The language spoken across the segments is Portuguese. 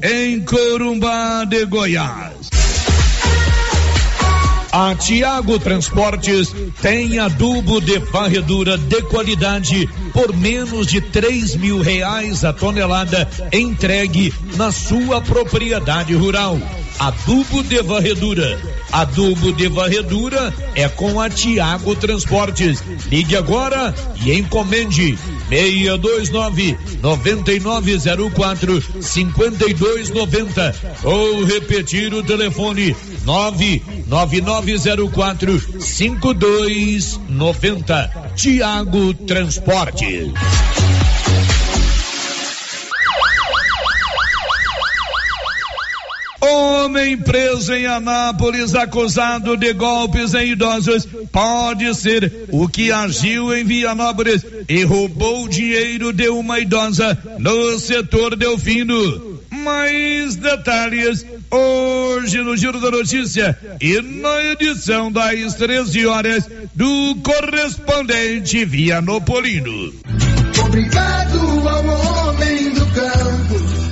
em Corumbá de Goiás. A Tiago Transportes tem adubo de varredura de qualidade por menos de três mil reais a tonelada entregue na sua propriedade rural. Adubo de varredura. Adubo de varredura é com a Tiago Transportes. Ligue agora e encomende 629 9904 5290 ou repetir o telefone 99904 5290. Tiago Transporte. Homem preso em Anápolis acusado de golpes em idosos pode ser o que agiu em Vianópolis e roubou dinheiro de uma idosa no setor Delfino. Mais detalhes hoje no Giro da Notícia e na edição das 13 horas do correspondente Vianopolino. Obrigado ao homem do campo.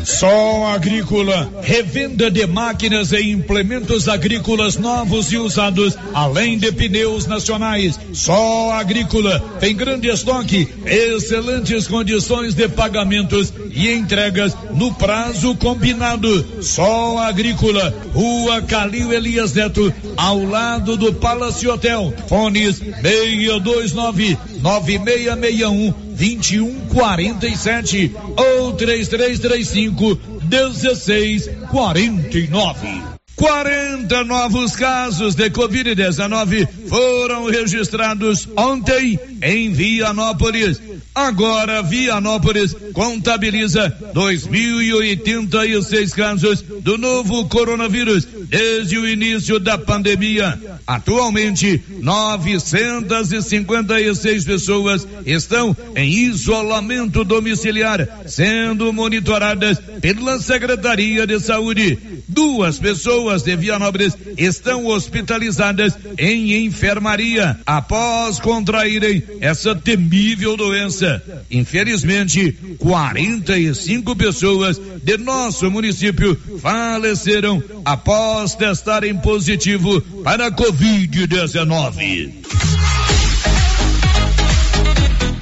Sol Agrícola, revenda de máquinas e implementos agrícolas novos e usados, além de pneus nacionais. Sol Agrícola tem grande estoque, excelentes condições de pagamentos e entregas no prazo combinado. Sol Agrícola, Rua Calil Elias Neto, ao lado do Palace Hotel. Fones 629 9661 2147 ou 3335 1649. 40 novos casos de Covid-19 foram registrados ontem em Vianópolis. Agora, Vianópolis contabiliza 2.086 casos do novo coronavírus desde o início da pandemia. Atualmente, 956 pessoas estão em isolamento domiciliar, sendo monitoradas pela Secretaria de Saúde. Duas pessoas de Vianópolis estão hospitalizadas em enfermaria após contraírem essa temível doença. Infelizmente, 45 pessoas de nosso município faleceram após testarem positivo para a Covid-19.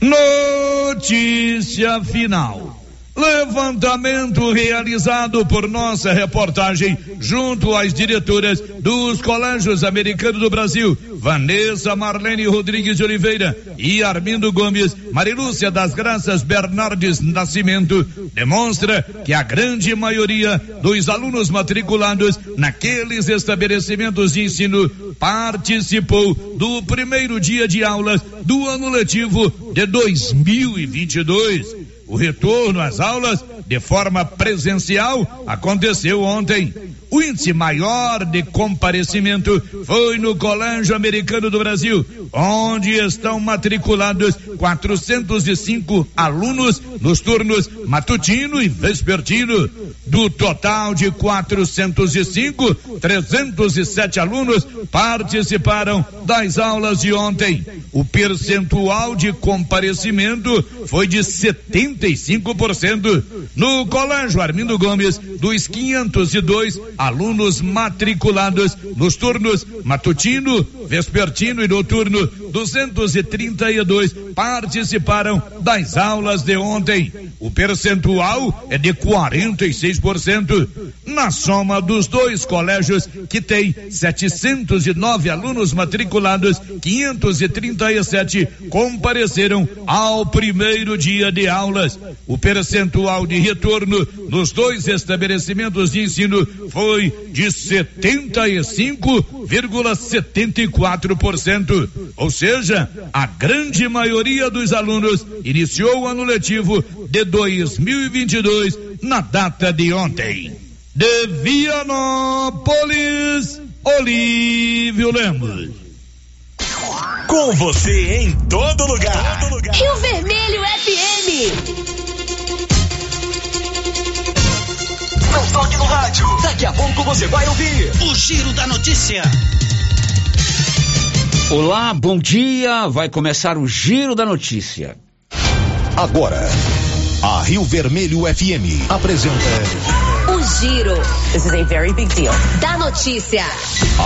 Notícia final. Levantamento realizado por nossa reportagem junto às diretoras dos colégios americanos do Brasil, Vanessa Marlene Rodrigues de Oliveira e Armindo Gomes, Marilúcia das Graças Bernardes Nascimento, demonstra que a grande maioria dos alunos matriculados naqueles estabelecimentos de ensino participou do primeiro dia de aulas do ano letivo de 2022. O retorno às aulas de forma presencial aconteceu ontem. O índice maior de comparecimento foi no Colégio Americano do Brasil, onde estão matriculados 405 alunos nos turnos matutino e vespertino. Do total de 405, 307 alunos participaram das aulas de ontem. O percentual de comparecimento foi de 75%. No Colégio Armindo Gomes, dos 502 alunos matriculados nos turnos matutino, vespertino e noturno, 232 participaram das aulas de ontem. O percentual é de 46%. Na soma dos dois colégios, que tem 709 alunos matriculados, 537 compareceram ao primeiro dia de aulas. O percentual de retorno nos dois estabelecimentos de ensino foi de 75,74%. Ou seja, a grande maioria dos alunos iniciou o ano letivo de 2022 na data de ontem. De Vianópolis, Olívio Lemos. Com você em todo lugar. Rio Vermelho FM. Não toque no rádio. Daqui a pouco você vai ouvir o Giro da Notícia. Olá, bom dia. Vai começar o Giro da Notícia. Agora, a Rio Vermelho FM apresenta O Giro. This is a very big deal. Da notícia.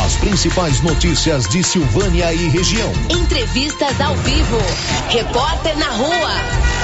as principais notícias de Silvânia e região. Entrevistas ao vivo. Repórter na rua.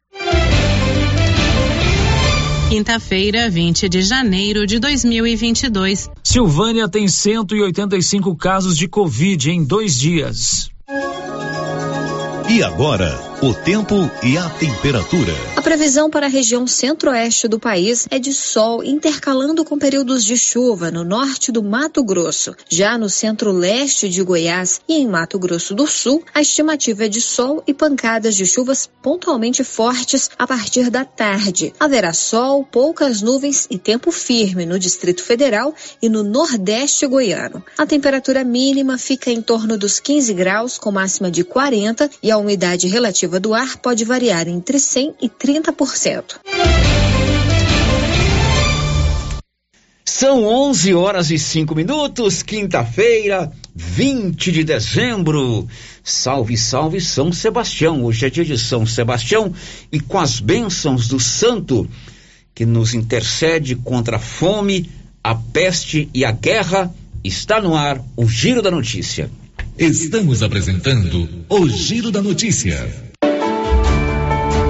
Quinta-feira, 20 de janeiro de 2022. Silvânia tem 185 casos de Covid em dois dias. E agora, o tempo e a temperatura. A previsão para a região centro-oeste do país é de sol intercalando com períodos de chuva no norte do Mato Grosso. Já no centro-leste de Goiás e em Mato Grosso do Sul, a estimativa é de sol e pancadas de chuvas pontualmente fortes a partir da tarde. Haverá sol, poucas nuvens e tempo firme no Distrito Federal e no Nordeste goiano. A temperatura mínima fica em torno dos 15 graus, com máxima de 40 e a umidade relativa do ar pode variar entre 100 e 30%. São 11 horas e 5 minutos, quinta-feira, 20 de dezembro. Salve, salve São Sebastião. Hoje é dia de São Sebastião e com as bênçãos do santo que nos intercede contra a fome, a peste e a guerra, está no ar o Giro da Notícia. Estamos apresentando o Giro da Notícia.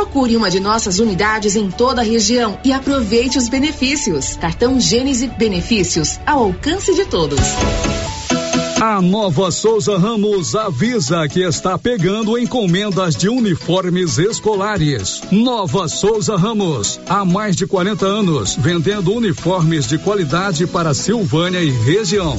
Procure uma de nossas unidades em toda a região e aproveite os benefícios. Cartão Gênese Benefícios ao alcance de todos. A Nova Souza Ramos avisa que está pegando encomendas de uniformes escolares. Nova Souza Ramos, há mais de 40 anos, vendendo uniformes de qualidade para Silvânia e região.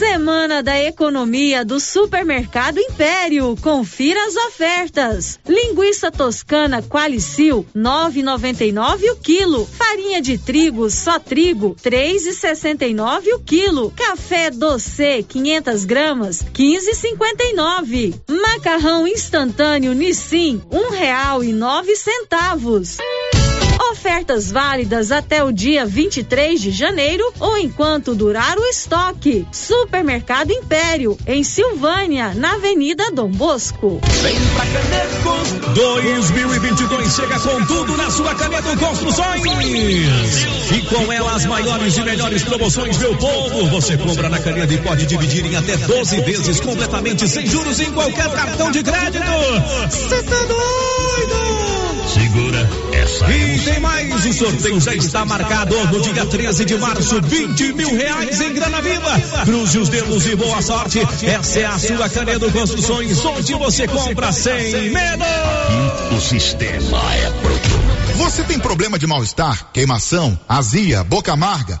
Semana da Economia do Supermercado Império. Confira as ofertas. Linguiça toscana Qualicil, 9,99 o quilo. Farinha de trigo, só trigo, 3,69 o quilo. Café doce, 500 gramas, 15,59. Macarrão instantâneo Nissin, um real e nove centavos. Ofertas válidas até o dia 23 de janeiro ou enquanto durar o estoque. Supermercado Império, em Silvânia, na Avenida Dom Bosco. Vem pra Caneco. 2022 chega com tudo na sua Caneco Construções. E com ela as maiores e melhores promoções, meu povo. Você compra na Caneco e pode dividir em até 12 vezes completamente sem juros em qualquer cartão de crédito. Você tá doido? E tem mais, o sorteio já está marcado no dia 13 de março, 20 mil reais em grana viva. Cruze os dedos e boa sorte. Essa é a sua Canedo Construções, onde você compra sem medo. O sistema é pronto. Você tem problema de mal-estar, queimação, azia, boca amarga,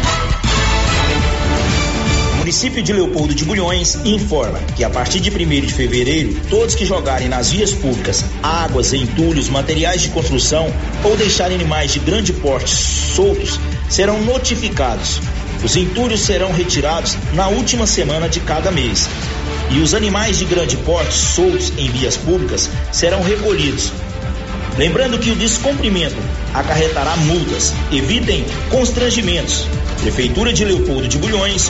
Município de Leopoldo de Bulhões informa que a partir de 1 de fevereiro, todos que jogarem nas vias públicas águas, entulhos, materiais de construção ou deixarem animais de grande porte soltos serão notificados. Os entulhos serão retirados na última semana de cada mês e os animais de grande porte soltos em vias públicas serão recolhidos. Lembrando que o descumprimento acarretará multas. Evitem constrangimentos. Prefeitura de Leopoldo de Bulhões,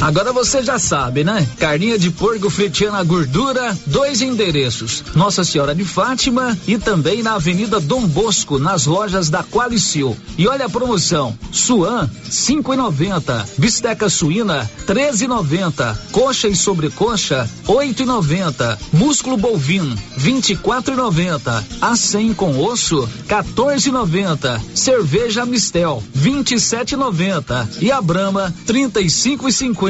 Agora você já sabe, né? Carninha de porco fritinha na gordura, dois endereços: Nossa Senhora de Fátima e também na Avenida Dom Bosco, nas lojas da Qualicil. E olha a promoção: Suan 5,90, bisteca suína 13,90, coxa e sobrecoxa 8,90, músculo bovino 24,90, a 100 com osso 14,90, cerveja Mistel 27,90 e a Brama 35,50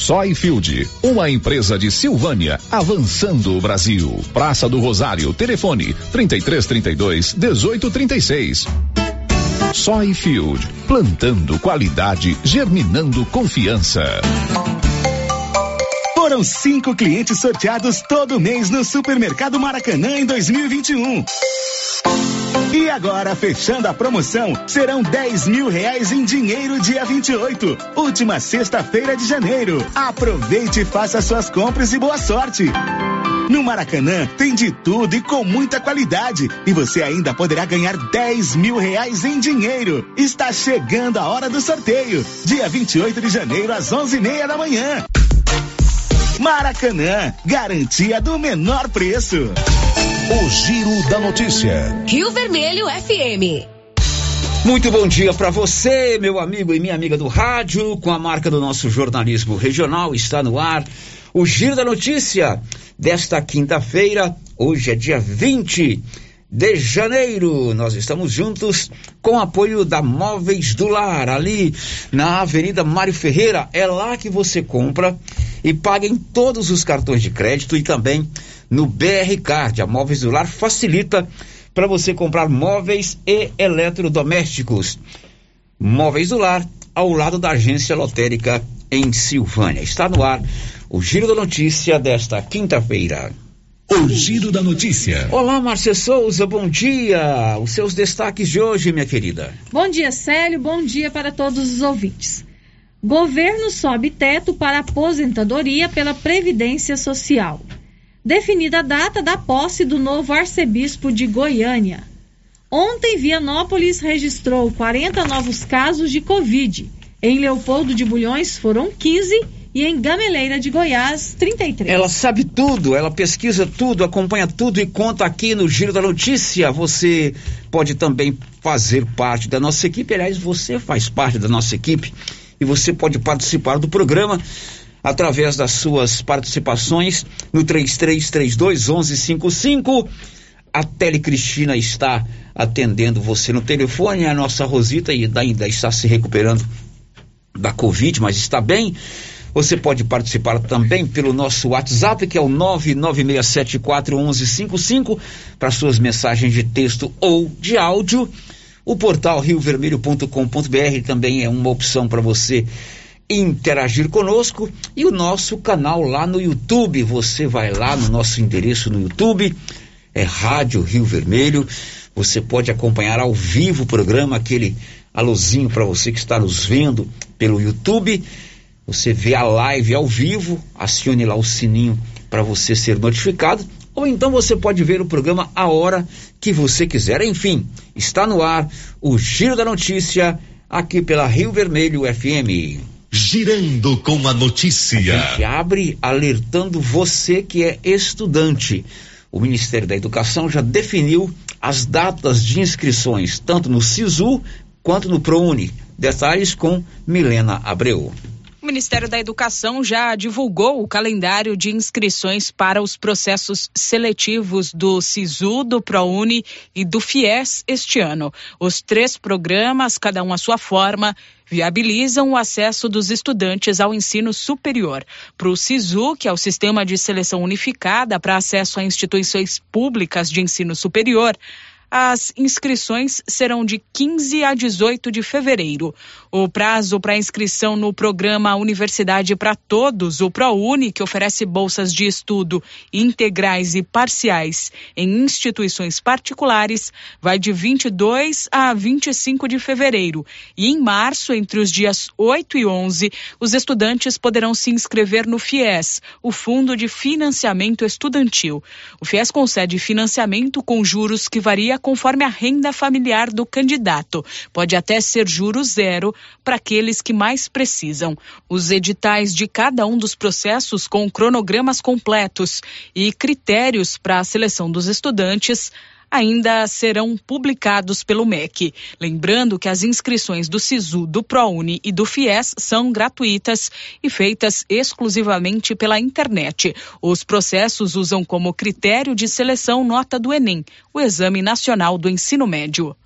Soyfield, uma empresa de Silvânia, avançando o Brasil. Praça do Rosário, telefone 3332 1836. Soyfield, plantando qualidade, germinando confiança. Foram cinco clientes sorteados todo mês no Supermercado Maracanã em 2021. E agora, fechando a promoção, serão 10 mil reais em dinheiro dia 28, última sexta-feira de janeiro. Aproveite e faça suas compras e boa sorte. No Maracanã tem de tudo e com muita qualidade. E você ainda poderá ganhar 10 mil reais em dinheiro. Está chegando a hora do sorteio. Dia 28 de janeiro, às 11 e meia da manhã. Maracanã, garantia do menor preço. O Giro da Notícia. Rio Vermelho FM. Muito bom dia para você, meu amigo e minha amiga do rádio, com a marca do nosso jornalismo regional, está no ar. O Giro da Notícia desta quinta-feira, hoje é dia 20 de janeiro. Nós estamos juntos com apoio da Móveis do Lar, ali na Avenida Mário Ferreira. É lá que você compra e paga em todos os cartões de crédito e também no BR Card. A Móveis do Lar facilita para você comprar móveis e eletrodomésticos. Móveis do Lar, ao lado da agência lotérica em Silvânia. Está no ar o Giro da Notícia desta quinta-feira. O Giro da Notícia. Olá, Márcia Souza, bom dia. Os seus destaques de hoje, minha querida. Bom dia, Célio. Bom dia para todos os ouvintes. Governo sobe teto para aposentadoria pela Previdência Social. Definida a data da posse do novo arcebispo de Goiânia. Ontem, Vianópolis registrou 40 novos casos de Covid. Em Leopoldo de Bulhões foram 15 e em Gameleira de Goiás, 33. Ela sabe tudo, ela pesquisa tudo, acompanha tudo e conta aqui no Giro da Notícia. Você pode também fazer parte da nossa equipe, aliás, você faz parte da nossa equipe e você pode participar do programa através das suas participações no 3332 1155. A Tele Cristina está atendendo você no telefone, a nossa Rosita ainda está se recuperando da Covid, mas está bem. Você pode participar também pelo nosso WhatsApp, que é o 996741155, para suas mensagens de texto ou de áudio. O portal riovermelho.com.br também é uma opção para você interagir conosco e o nosso canal lá no YouTube. Você vai lá no nosso endereço no YouTube, é Rádio Rio Vermelho. Você pode acompanhar ao vivo o programa, aquele alôzinho para você que está nos vendo pelo YouTube. Você vê a live ao vivo, acione lá o sininho para você ser notificado, ou então você pode ver o programa a hora que você quiser. Enfim, está no ar o Giro da Notícia aqui pela Rio Vermelho FM. Girando com a notícia. A gente abre alertando você que é estudante. O Ministério da Educação já definiu as datas de inscrições, tanto no SISU quanto no ProUni. Detalhes com Milena Abreu. O Ministério da Educação já divulgou o calendário de inscrições para os processos seletivos do SISU, do ProUni e do FIES este ano. Os três programas, cada um à sua forma, viabilizam o acesso dos estudantes ao ensino superior. Para o SISU, que é o Sistema de Seleção Unificada para Acesso a Instituições Públicas de Ensino Superior, as inscrições serão de 15 a 18 de fevereiro. O prazo para inscrição no programa Universidade para Todos, o ProUni, que oferece bolsas de estudo integrais e parciais em instituições particulares, vai de 22 a 25 de fevereiro. E em março, entre os dias 8 e 11, os estudantes poderão se inscrever no FIES, o Fundo de Financiamento Estudantil. O FIES concede financiamento com juros que varia conforme a renda familiar do candidato. Pode até ser juros zero para aqueles que mais precisam. Os editais de cada um dos processos com cronogramas completos e critérios para a seleção dos estudantes ainda serão publicados pelo MEC. Lembrando que as inscrições do SISU, do ProUni e do FIES são gratuitas e feitas exclusivamente pela internet. Os processos usam como critério de seleção nota do Enem, o Exame Nacional do Ensino Médio.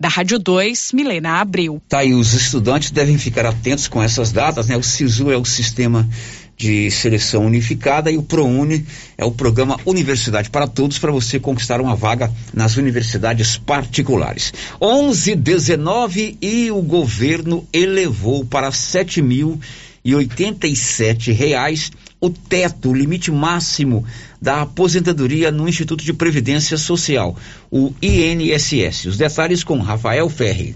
Da Rádio 2, Milena Abreu. Tá, e os estudantes devem ficar atentos com essas datas, né? O SISU é o sistema de seleção unificada e o ProUni é o programa Universidade para Todos para você conquistar uma vaga nas universidades particulares. 11 19 e o governo elevou para sete mil e oitenta e sete reais o teto, o limite máximo da aposentadoria no Instituto de Previdência Social, o INSS. Os detalhes com Rafael Ferri.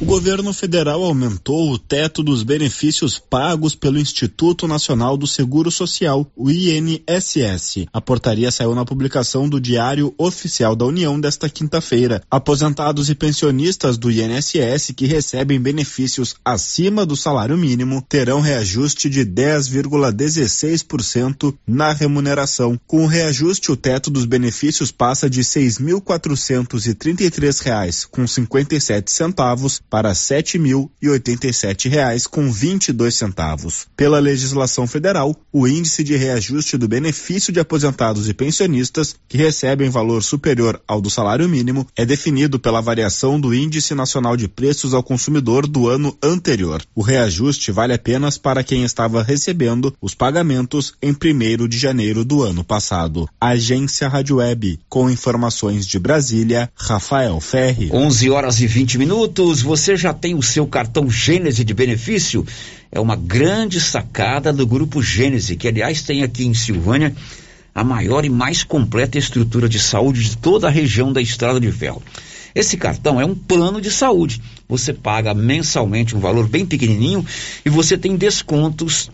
O governo federal aumentou o teto dos benefícios pagos pelo Instituto Nacional do Seguro Social, o INSS. A portaria saiu na publicação do Diário Oficial da União desta quinta-feira. Aposentados e pensionistas do INSS que recebem benefícios acima do salário mínimo terão reajuste de 10,16% na remuneração. Com o reajuste, o teto dos benefícios passa de R$ 6.433 reais com 57 centavos para 7.087 reais com 22 centavos. Pela legislação federal, o índice de reajuste do benefício de aposentados e pensionistas que recebem valor superior ao do salário mínimo é definido pela variação do Índice Nacional de Preços ao Consumidor do ano anterior. O reajuste vale apenas para quem estava recebendo os pagamentos em 1 de janeiro do ano passado. Agência Rádio Web, com informações de Brasília, Rafael Ferri. 11 horas e 20 minutos. Você você já tem o seu cartão Gênese de benefício? É uma grande sacada do Grupo Gênese, que aliás tem aqui em Silvânia a maior e mais completa estrutura de saúde de toda a região da Estrada de Ferro. Esse cartão é um plano de saúde. Você paga mensalmente um valor bem pequenininho e você tem descontos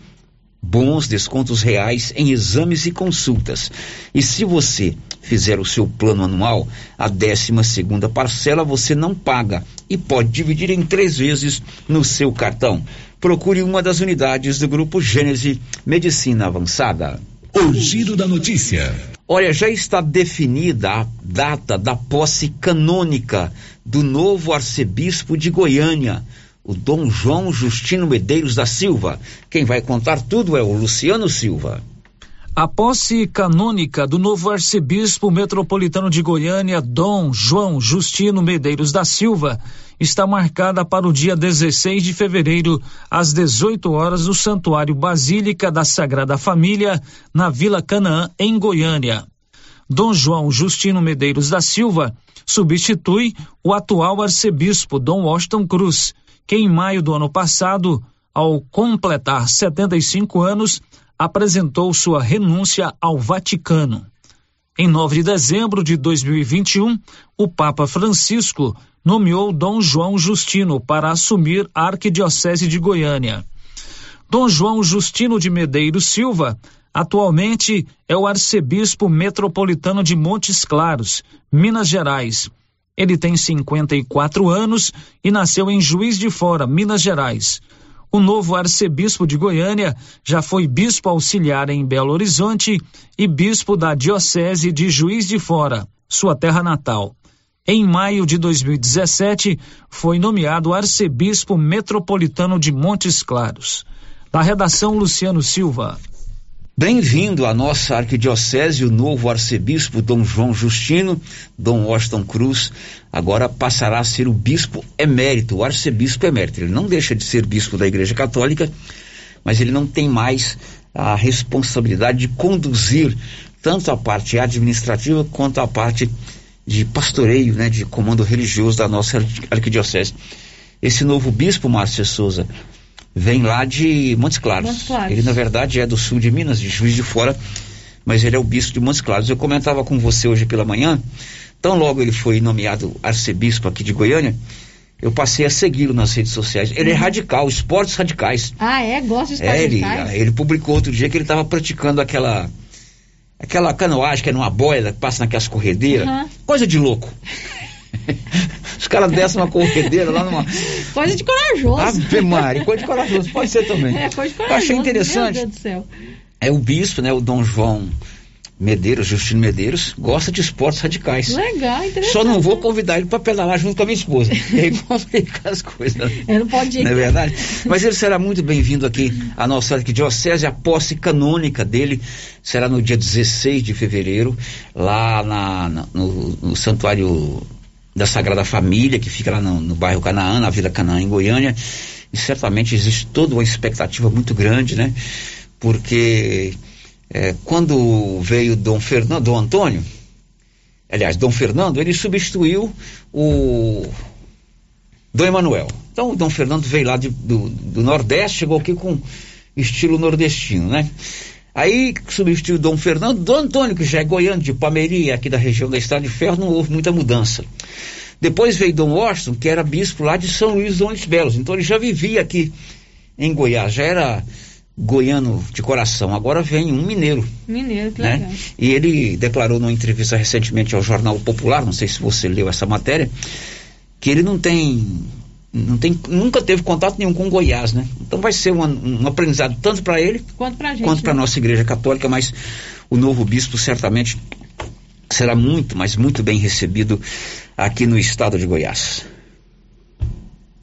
bons descontos reais em exames e consultas. E se você fizer o seu plano anual, a 12 segunda parcela você não paga e pode dividir em três vezes no seu cartão. Procure uma das unidades do Grupo Gênese Medicina Avançada. O giro da notícia. Olha, já está definida a data da posse canônica do novo arcebispo de Goiânia o Dom João Justino Medeiros da Silva. Quem vai contar tudo é o Luciano Silva. A posse canônica do novo arcebispo metropolitano de Goiânia, Dom João Justino Medeiros da Silva, está marcada para o dia 16 de fevereiro, às 18 horas, no Santuário Basílica da Sagrada Família, na Vila Canaã, em Goiânia. Dom João Justino Medeiros da Silva substitui o atual arcebispo Dom Washington Cruz que em maio do ano passado, ao completar 75 anos, apresentou sua renúncia ao Vaticano. Em 9 de dezembro de 2021, o Papa Francisco nomeou Dom João Justino para assumir a Arquidiocese de Goiânia. Dom João Justino de Medeiros Silva atualmente é o arcebispo metropolitano de Montes Claros, Minas Gerais, ele tem 54 anos e nasceu em Juiz de Fora, Minas Gerais. O novo arcebispo de Goiânia já foi bispo auxiliar em Belo Horizonte e bispo da Diocese de Juiz de Fora, sua terra natal. Em maio de 2017, foi nomeado arcebispo metropolitano de Montes Claros. Da redação, Luciano Silva. Bem-vindo à nossa arquidiocese, o novo arcebispo Dom João Justino, Dom Washington Cruz, agora passará a ser o bispo emérito, o arcebispo emérito. Ele não deixa de ser bispo da Igreja Católica, mas ele não tem mais a responsabilidade de conduzir tanto a parte administrativa quanto a parte de pastoreio, né, de comando religioso da nossa arquidiocese. Esse novo bispo, Márcio Souza, vem lá de Montes Claros. Montes Claros. Ele, na verdade, é do sul de Minas, de Juiz de Fora, mas ele é o bispo de Montes Claros. Eu comentava com você hoje pela manhã, tão logo ele foi nomeado arcebispo aqui de Goiânia, eu passei a segui-lo nas redes sociais. Ele é uhum. radical, esportes radicais. Ah, é? Gosta de esportes é, ele, radicais? Ele publicou outro dia que ele estava praticando aquela aquela canoagem que é numa boia, que passa naquelas corredeiras. Uhum. Coisa de louco. Os caras descem uma corredeira lá numa. Coisa de corajoso. Ave Maria, coisa de corajoso, pode ser também. É, coisa de corajoso. Eu achei interessante. Meu Deus do céu. É o bispo, né? O Dom João Medeiros, Justino Medeiros, gosta de esportes radicais. Legal, interessante. Só não vou convidar ele para pedalar junto com a minha esposa. e aí complica as coisas. Ele não pode ir. Não é verdade? Mas ele será muito bem-vindo aqui à nossa arquidiocese. A posse canônica dele será no dia 16 de fevereiro, lá na, na no, no Santuário da Sagrada Família, que fica lá no, no bairro Canaã, na Vila Canaã, em Goiânia. E certamente existe toda uma expectativa muito grande, né? Porque é, quando veio Dom Fernando, Dom Antônio, aliás, Dom Fernando, ele substituiu o Dom Emanuel. Então o Dom Fernando veio lá de, do, do Nordeste, chegou aqui com estilo nordestino, né? Aí substituiu Dom Fernando, Dom Antônio, que já é goiano de Palmeirinha, aqui da região da Estrada de Ferro, não houve muita mudança. Depois veio Dom Washington, que era bispo lá de São Luís dos Belos. Então ele já vivia aqui em Goiás, já era goiano de coração. Agora vem um mineiro. Mineiro, que né? legal. E ele declarou numa entrevista recentemente ao Jornal Popular, não sei se você leu essa matéria, que ele não tem, não tem nunca teve contato nenhum com Goiás, né? Então vai ser um, um aprendizado tanto para ele Quanto gente. quanto para né? nossa igreja católica, mas o novo bispo certamente será muito, mas muito bem recebido aqui no estado de Goiás.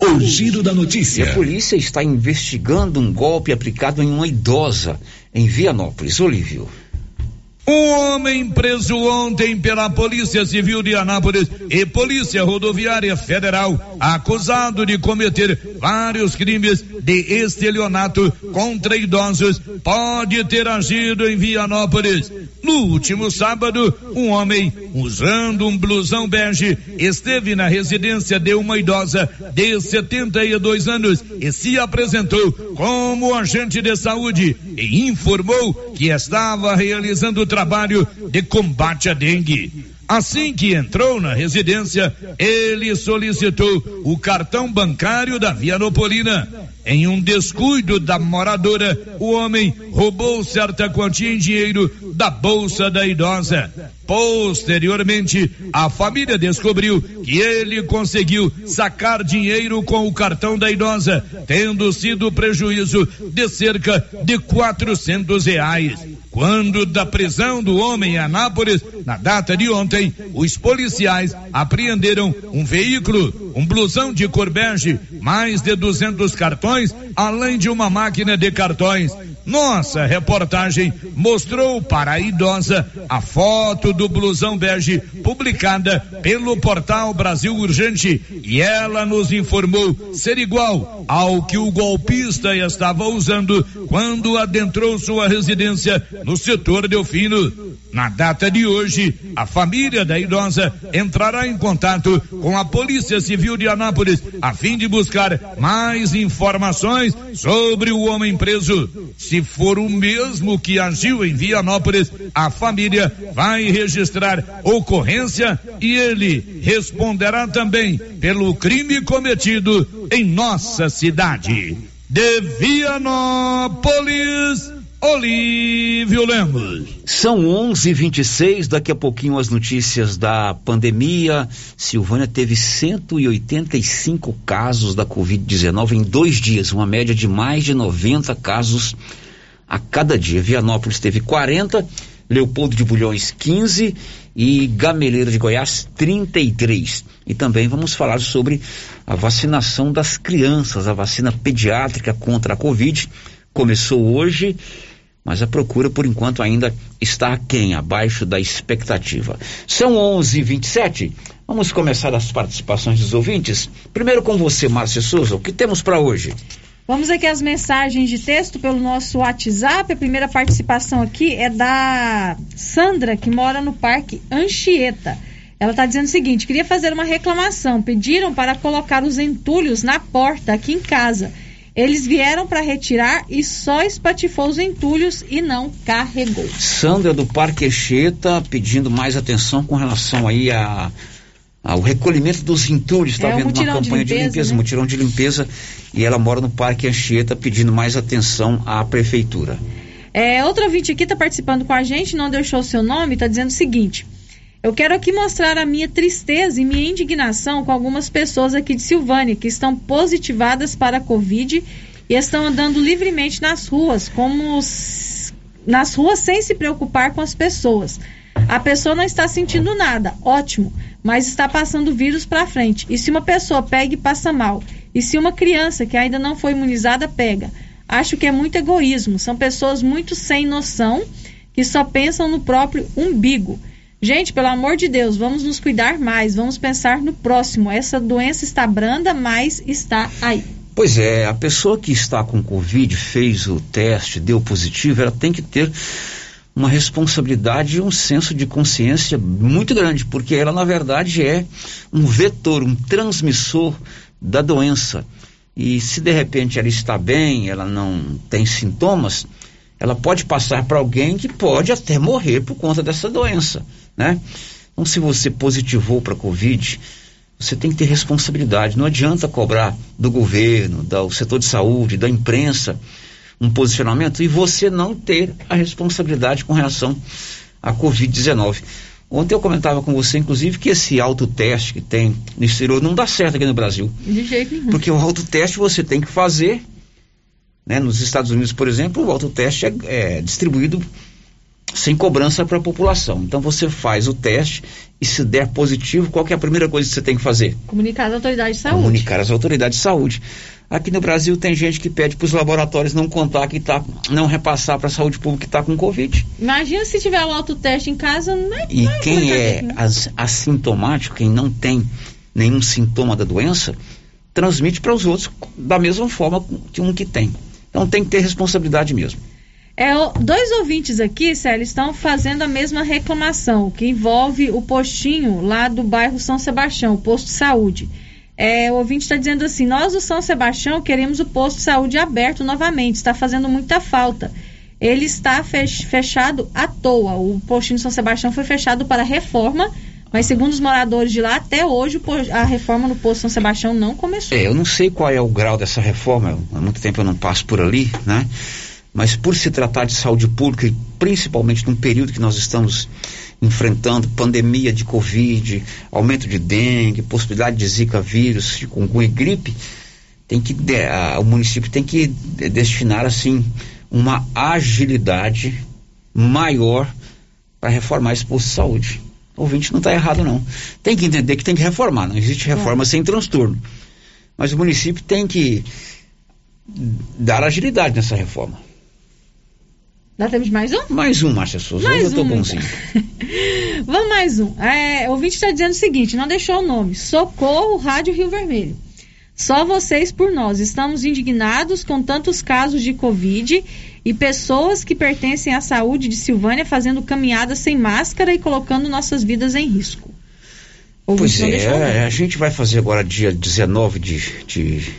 O giro da E a notícia. polícia está investigando um golpe aplicado em uma idosa em Vianópolis. Olívio. Um homem preso ontem pela Polícia Civil de Anápolis e Polícia Rodoviária Federal, acusado de cometer vários crimes de estelionato contra idosos, pode ter agido em Vianópolis. No último sábado, um homem, usando um blusão bege, esteve na residência de uma idosa de 72 anos e se apresentou como agente de saúde e informou que estava realizando trabalho de combate à dengue. Assim que entrou na residência, ele solicitou o cartão bancário da Vianopolina. Em um descuido da moradora, o homem roubou certa quantia em dinheiro da bolsa da idosa. Posteriormente, a família descobriu que ele conseguiu sacar dinheiro com o cartão da idosa, tendo sido prejuízo de cerca de 400 reais. Quando da prisão do homem em Anápolis, na data de ontem, os policiais apreenderam um veículo, um blusão de cor bege, mais de 200 cartões, além de uma máquina de cartões. Nossa reportagem mostrou para a idosa a foto do blusão bege publicada pelo portal Brasil Urgente e ela nos informou ser igual ao que o golpista estava usando quando adentrou sua residência no setor Delfino. Na data de hoje, a família da idosa entrará em contato com a Polícia Civil de Anápolis a fim de buscar mais informações sobre o homem preso. Se for o mesmo que agiu em Vianópolis, a família vai registrar ocorrência e ele responderá também pelo crime cometido em nossa cidade. De Vianópolis, Olívio Lemos. São 11:26. Daqui a pouquinho as notícias da pandemia. Silvânia teve 185 casos da Covid-19 em dois dias, uma média de mais de 90 casos a cada dia. Vianópolis teve 40, Leopoldo de Bulhões 15 e Gameleira de Goiás 33. E também vamos falar sobre a vacinação das crianças, a vacina pediátrica contra a Covid. Começou hoje, mas a procura por enquanto ainda está aquém, abaixo da expectativa. São 11:27. Vamos começar as participações dos ouvintes. Primeiro com você, Márcia Souza. O que temos para hoje? Vamos aqui as mensagens de texto pelo nosso WhatsApp. A primeira participação aqui é da Sandra, que mora no Parque Anchieta. Ela está dizendo o seguinte: queria fazer uma reclamação. Pediram para colocar os entulhos na porta aqui em casa. Eles vieram para retirar e só espatifou os entulhos e não carregou. Sandra do Parque Anchieta pedindo mais atenção com relação aí a ao recolhimento dos entulhos, está É, um vendo uma mutirão de campanha de limpeza, limpeza, né? mutirão de limpeza, e ela mora no Parque Anchieta pedindo mais atenção à prefeitura. É, outro ouvinte aqui está participando com a gente, não deixou o seu nome, está dizendo o seguinte: Eu quero aqui mostrar a minha tristeza e minha indignação com algumas pessoas aqui de Silvânia que estão positivadas para a Covid e estão andando livremente nas ruas, como nas ruas sem se preocupar com as pessoas. A pessoa não está sentindo nada, ótimo, mas está passando o vírus para frente. E se uma pessoa pega e passa mal? E se uma criança que ainda não foi imunizada pega? Acho que é muito egoísmo. São pessoas muito sem noção que só pensam no próprio umbigo. Gente, pelo amor de Deus, vamos nos cuidar mais, vamos pensar no próximo. Essa doença está branda, mas está aí. Pois é, a pessoa que está com Covid, fez o teste, deu positivo, ela tem que ter uma responsabilidade e um senso de consciência muito grande, porque ela, na verdade, é um vetor, um transmissor da doença. E se de repente ela está bem, ela não tem sintomas, ela pode passar para alguém que pode até morrer por conta dessa doença, né? Então, se você positivou para Covid, você tem que ter responsabilidade. Não adianta cobrar do governo, do setor de saúde, da imprensa, um posicionamento e você não ter a responsabilidade com relação à Covid-19. Ontem eu comentava com você, inclusive, que esse autoteste que tem no exterior não dá certo aqui no Brasil. De jeito nenhum. Porque o autoteste você tem que fazer, né? Nos Estados Unidos, por exemplo, o autoteste é, é distribuído sem cobrança para a população. Então você faz o teste e se der positivo, qual é a primeira coisa que você tem que fazer? Comunicar às autoridades de saúde. Comunicar às autoridades de saúde. Aqui no Brasil tem gente que pede para os laboratórios não contar que tá, não repassar para a saúde pública que está com Covid. Imagina se tiver o autoteste em casa, não é E não é quem é né? as- assintomático, quem não tem nenhum sintoma da doença, transmite para os outros da mesma forma que um que tem. Então tem que ter responsabilidade mesmo. É, dois ouvintes aqui, Célio, estão fazendo a mesma reclamação, que envolve o postinho lá do bairro São Sebastião, o posto de saúde. É, o ouvinte está dizendo assim: nós do São Sebastião queremos o posto de saúde aberto novamente, está fazendo muita falta. Ele está fech- fechado à toa. O postinho de São Sebastião foi fechado para reforma, mas segundo os moradores de lá, até hoje a reforma no posto São Sebastião não começou. É, eu não sei qual é o grau dessa reforma, há muito tempo eu não passo por ali, né? Mas por se tratar de saúde pública, principalmente num período que nós estamos enfrentando pandemia de Covid, aumento de dengue, possibilidade de zika vírus, chikungunya e gripe, tem que a- o município tem que de- destinar assim uma agilidade maior para reformar esse posto de saúde. O ouvinte não está errado não. Tem que entender que tem que reformar, não existe reforma sem transtorno. Mas o município tem que dar agilidade nessa reforma. Dá tempo de mais um? Mais um, Márcia Souza. Mais Hoje eu tô um. bonzinho. Vamos mais um. É, o ouvinte está dizendo o seguinte: não deixou o nome. Socorro Rádio Rio Vermelho. Só vocês por nós. Estamos indignados com tantos casos de Covid e pessoas que pertencem à saúde de Silvânia fazendo caminhadas sem máscara e colocando nossas vidas em risco. O Pois é, a gente vai fazer agora dia 19 de, de,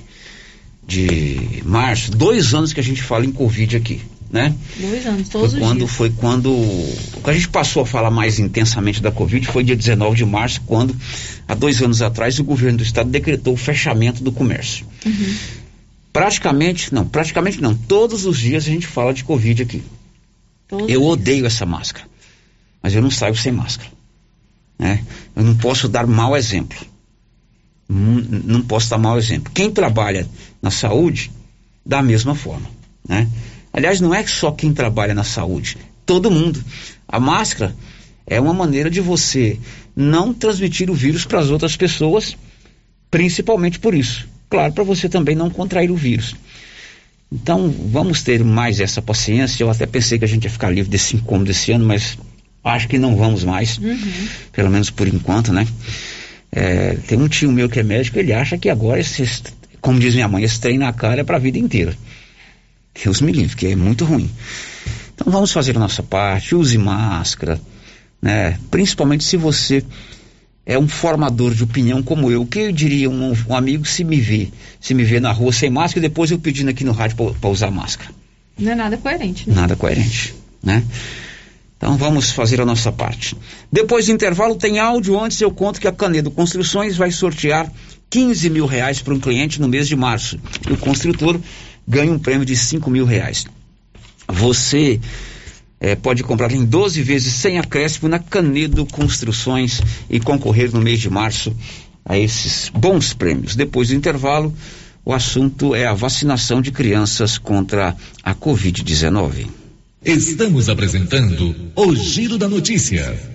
de março, dois anos que a gente fala em Covid aqui, né? Dois anos, todos foi quando dias. foi quando quando a gente passou a falar mais intensamente da Covid foi dia 19 de março, quando há dois anos atrás o governo do estado decretou o fechamento do comércio. Uhum. Praticamente, não, praticamente não, todos os dias a gente fala de Covid aqui. Todos eu odeio essa máscara, mas eu não saio sem máscara. Né? Eu não posso dar mau exemplo. Não, não posso dar mau exemplo. Quem trabalha na saúde, da mesma forma. Né? Aliás, não é só quem trabalha na saúde, todo mundo. A máscara é uma maneira de você não transmitir o vírus para as outras pessoas, principalmente por isso. Claro, para você também não contrair o vírus. Então, vamos ter mais essa paciência. Eu até pensei que a gente ia ficar livre desse incômodo esse ano, mas acho que não vamos mais, Uhum. pelo menos por enquanto, né? É, tem um tio meu que é médico, ele acha que agora, como diz minha mãe, esse trem na cara é para a vida inteira. Deus me livre, que é muito ruim. Então vamos fazer a nossa parte, use máscara, né? Principalmente se você é um formador de opinião como eu. O que eu diria um, um amigo se me vê, se me vê na rua sem máscara e depois eu pedindo aqui no rádio para usar máscara? Não é nada coerente, né? Nada coerente, né? Então vamos fazer a nossa parte. Depois do intervalo tem áudio. Antes eu conto que a Canedo Construções vai sortear 15 mil reais para um cliente no mês de março. E o construtor ganha um prêmio de 5 mil reais. Você eh, pode comprar em 12 vezes sem acréscimo na Canedo Construções e concorrer no mês de março a esses bons prêmios. Depois do intervalo, o assunto é a vacinação de crianças contra a Covid-19. Estamos apresentando o Giro da Notícia.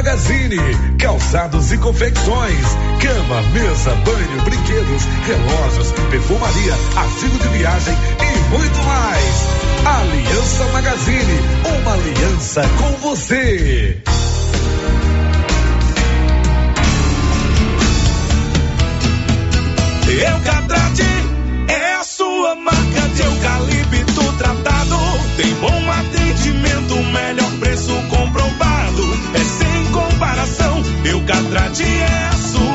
Magazine, calçados e confecções, cama, mesa, banho, brinquedos, relógios, perfumaria, artigo de viagem e muito mais. Aliança Magazine, uma aliança com você. Eucatrate é a sua marca de eucalipto Eucatrate é a sua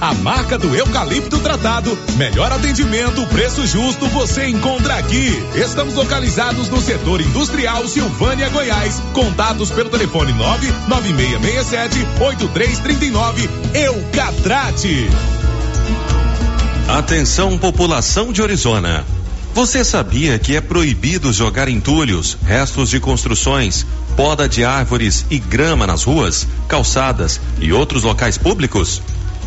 A marca do eucalipto tratado. Melhor atendimento, preço justo, você encontra aqui. Estamos localizados no setor industrial Silvânia, Goiás. Contatos pelo telefone 99667 8339. Eucatrate. Atenção, população de Orizona. Você sabia que é proibido jogar entulhos, restos de construções, poda de árvores e grama nas ruas, calçadas e outros locais públicos?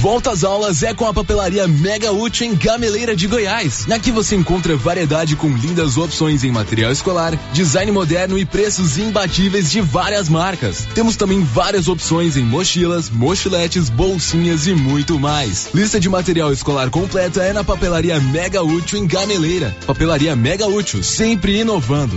Volta às aulas é com a papelaria Mega Útil em Gameleira de Goiás. Aqui você encontra variedade com lindas opções em material escolar, design moderno e preços imbatíveis de várias marcas. Temos também várias opções em mochilas, mochiletes, bolsinhas e muito mais. Lista de material escolar completa é na papelaria Mega Útil em Gameleira. Papelaria Mega Útil, sempre inovando.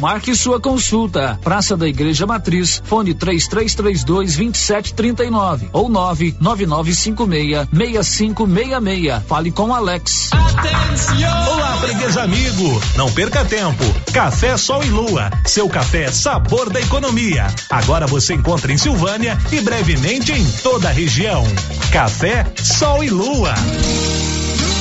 Marque sua consulta. Praça da Igreja Matriz, fone 3332 2739 ou 99956 6566. Fale com Alex. Olá, freguês amigo. Não perca tempo. Café Sol e Lua. Seu café sabor da economia. Agora você encontra em Silvânia e brevemente em toda a região. Café Sol e Lua.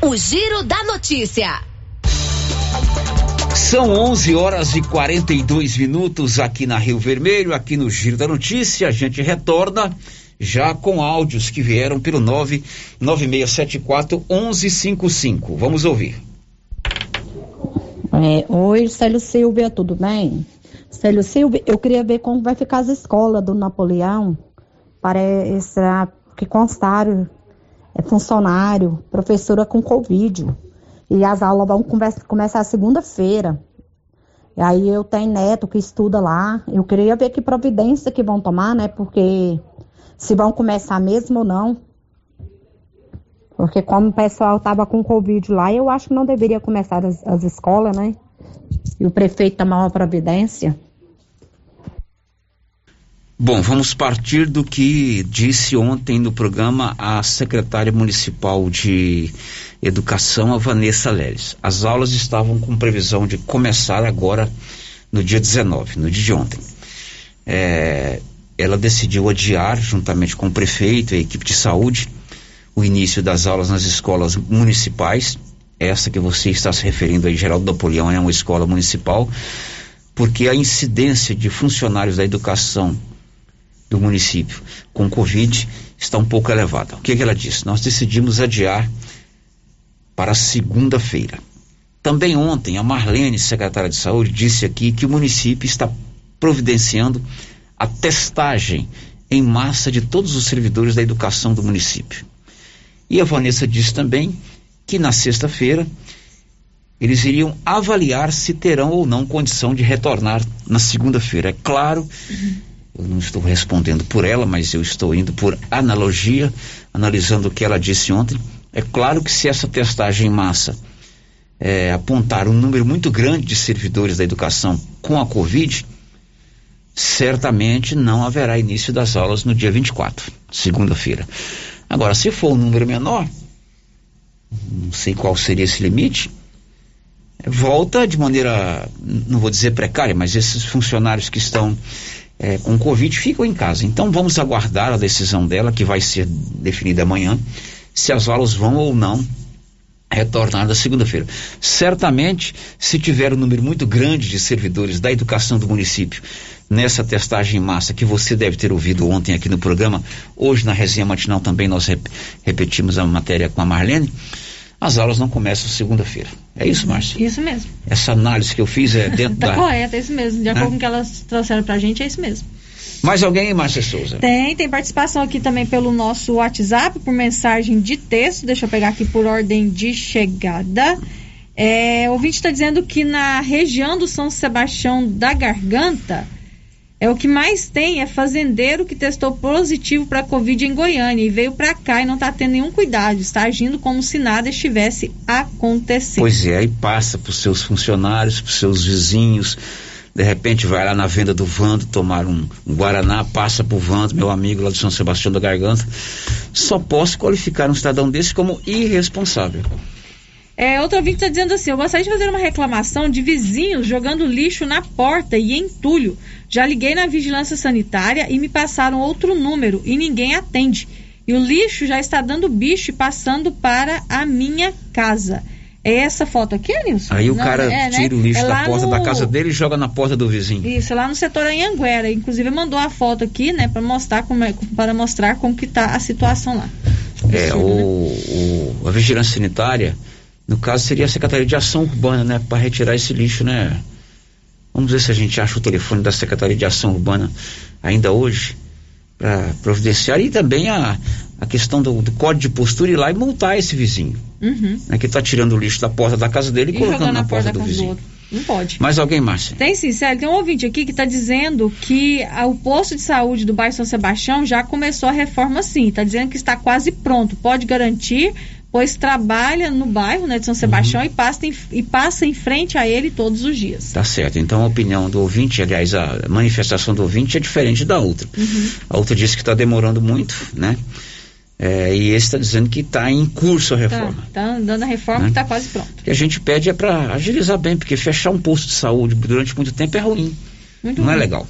O Giro da Notícia. São 11 horas e 42 minutos aqui na Rio Vermelho, aqui no Giro da Notícia. A gente retorna já com áudios que vieram pelo 99674 1155. Vamos ouvir. É, Oi, Célio Silvia, tudo bem? Célio Silvia, eu queria ver como vai ficar as escolas do Napoleão para essa, que constaram é funcionário, professora com Covid. E as aulas vão começar segunda-feira. E aí eu tenho neto que estuda lá. Eu queria ver que providência que vão tomar, né? Porque se vão começar mesmo ou não. Porque como o pessoal estava com Covid lá, eu acho que não deveria começar as, as escolas, né? E o prefeito tomar uma providência. Bom, vamos partir do que disse ontem no programa a secretária municipal de Educação, a Vanessa Leles. As aulas estavam com previsão de começar agora no dia 19, no dia de ontem. É, ela decidiu adiar, juntamente com o prefeito e a equipe de saúde, o início das aulas nas escolas municipais. Essa que você está se referindo aí, Geraldo Napoleão, é uma escola municipal, porque a incidência de funcionários da educação do município com Covid está um pouco elevada. O que, que ela disse? Nós decidimos adiar para segunda-feira. Também ontem, a Marlene, secretária de saúde, disse aqui que o município está providenciando a testagem em massa de todos os servidores da educação do município. E a Vanessa disse também que na sexta-feira eles iriam avaliar se terão ou não condição de retornar na segunda-feira. É claro eu não estou respondendo por ela, mas eu estou indo por analogia, analisando o que ela disse ontem. É claro que se essa testagem em massa é, apontar um número muito grande de servidores da educação com a Covid, certamente não haverá início das aulas no dia 24, segunda-feira. Agora, se for um número menor, não sei qual seria esse limite, volta de maneira, não vou dizer precária, mas esses funcionários que estão é, com Covid ficam em casa. Então vamos aguardar a decisão dela, que vai ser definida amanhã, se as aulas vão ou não retornar na segunda-feira. Certamente, se tiver um número muito grande de servidores da educação do município nessa testagem em massa que você deve ter ouvido ontem aqui no programa, hoje na resenha matinal também nós rep repetimos a matéria com a Marlene, as aulas não começam segunda-feira. É isso, Márcia? Isso mesmo. Essa análise que eu fiz é dentro tá da... correto, é isso mesmo. De acordo Né? com o que elas trouxeram pra gente, é isso mesmo. Mais alguém, Márcia Souza? Tem, tem participação aqui também pelo nosso WhatsApp, por mensagem de texto. Deixa eu pegar aqui por ordem de chegada. É, o ouvinte está dizendo que na região do São Sebastião da Garganta, é o que mais tem é fazendeiro que testou positivo para Covid em Goiânia e veio para cá e não está tendo nenhum cuidado, está agindo como se nada estivesse acontecendo. Pois é, aí passa para os seus funcionários, para os seus vizinhos. De repente vai lá na venda do Vando tomar um, um Guaraná, passa pro Vando, meu amigo lá de São Sebastião da Garganta. Só posso qualificar um cidadão desse como irresponsável. É, outro ouvinte está dizendo assim: eu gostaria de fazer uma reclamação de vizinhos jogando lixo na porta e entulho. Já liguei na vigilância sanitária e me passaram outro número e ninguém atende. E o lixo já está dando bicho e passando para a minha casa. É essa foto aqui, Nilson? Aí o Não, cara é, né? tira o lixo É da porta no- da casa dele e joga na porta do vizinho. Isso, é lá no setor Anhanguera. Inclusive mandou a foto aqui, né, para mostrar como é, para mostrar como que tá a situação lá. É, o, o- a vigilância sanitária, no caso, seria a Secretaria de Ação Urbana, né? Para retirar esse lixo, né? Vamos ver se a gente acha o telefone da Secretaria de Ação Urbana ainda hoje, para providenciar. E também a, a questão do, do código de postura ir lá e multar esse vizinho, Uhum. né? Que está tirando o lixo da porta da casa dele e, E colocando na porta porta do do vizinho. outro. Não pode. Mais alguém, Márcia? Tem sim, Célio. Tem um ouvinte aqui que está dizendo que ah, o posto de saúde do bairro São Sebastião já começou a reforma sim. Está dizendo que está quase pronto. Pode garantir, pois trabalha no bairro né, de São Sebastião e, passa em, e passa em frente a ele todos os dias. Tá certo. Então a opinião do ouvinte, aliás, a manifestação do ouvinte é diferente da outra. Uhum. A outra disse que está demorando muito, né? É, e esse está dizendo que está em curso a Tá, reforma. tá andando a reforma Né? está quase pronto. O que a gente pede é para agilizar bem, porque fechar um posto de saúde durante muito tempo é ruim. Muito não é ruim. legal.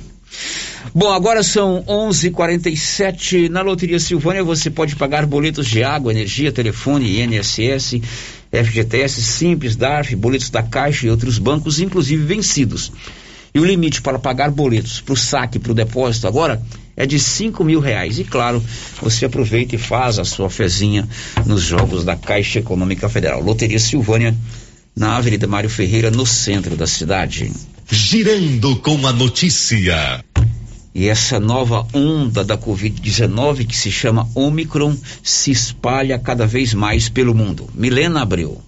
Bom, agora são 11:47 na Loteria Silvânia. Você pode pagar boletos de água, energia, telefone, INSS, FGTS, Simples, DARF, boletos da Caixa e outros bancos, inclusive vencidos. E o limite para pagar boletos para o saque, para o depósito agora é de cinco mil reais. E claro, você aproveita e faz a sua fezinha nos jogos da Caixa Econômica Federal. Loteria Silvânia, na Avenida Mário Ferreira, no centro da cidade. Girando com a notícia. E essa nova onda da Covid-19, que se chama Omicron, se espalha cada vez mais pelo mundo. Milena Abreu.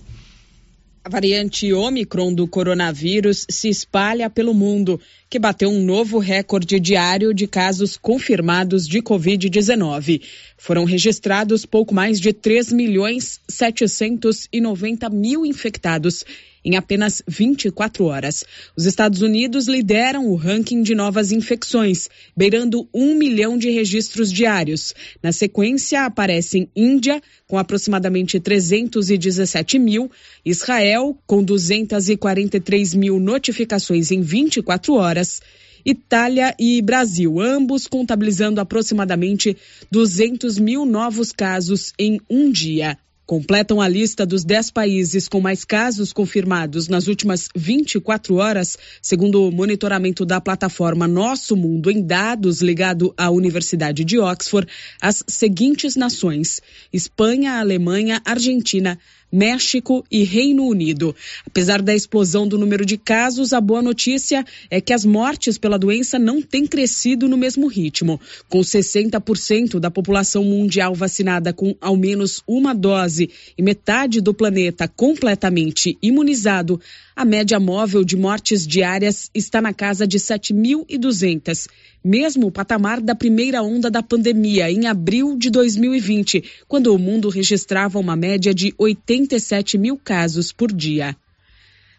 A variante Omicron do coronavírus se espalha pelo mundo, que bateu um novo recorde diário de casos confirmados de Covid-19. Foram registrados pouco mais de 3 milhões 790 mil infectados em apenas 24 horas. Os Estados Unidos lideram o ranking de novas infecções, beirando um milhão de registros diários. Na sequência, aparecem Índia, com aproximadamente 317 mil, Israel, com 243 mil notificações em 24 horas. Itália e Brasil, ambos contabilizando aproximadamente 200 mil novos casos em um dia. Completam a lista dos 10 países com mais casos confirmados nas últimas 24 horas, segundo o monitoramento da plataforma Nosso Mundo em Dados, ligado à Universidade de Oxford, as seguintes nações: Espanha, Alemanha, Argentina, México e Reino Unido. Apesar da explosão do número de casos, a boa notícia é que as mortes pela doença não têm crescido no mesmo ritmo. Com 60% da população mundial vacinada com ao menos uma dose e metade do planeta completamente imunizado, a média móvel de mortes diárias está na casa de 7.200, mesmo o patamar da primeira onda da pandemia em abril de 2020, quando o mundo registrava uma média de 87 mil casos por dia.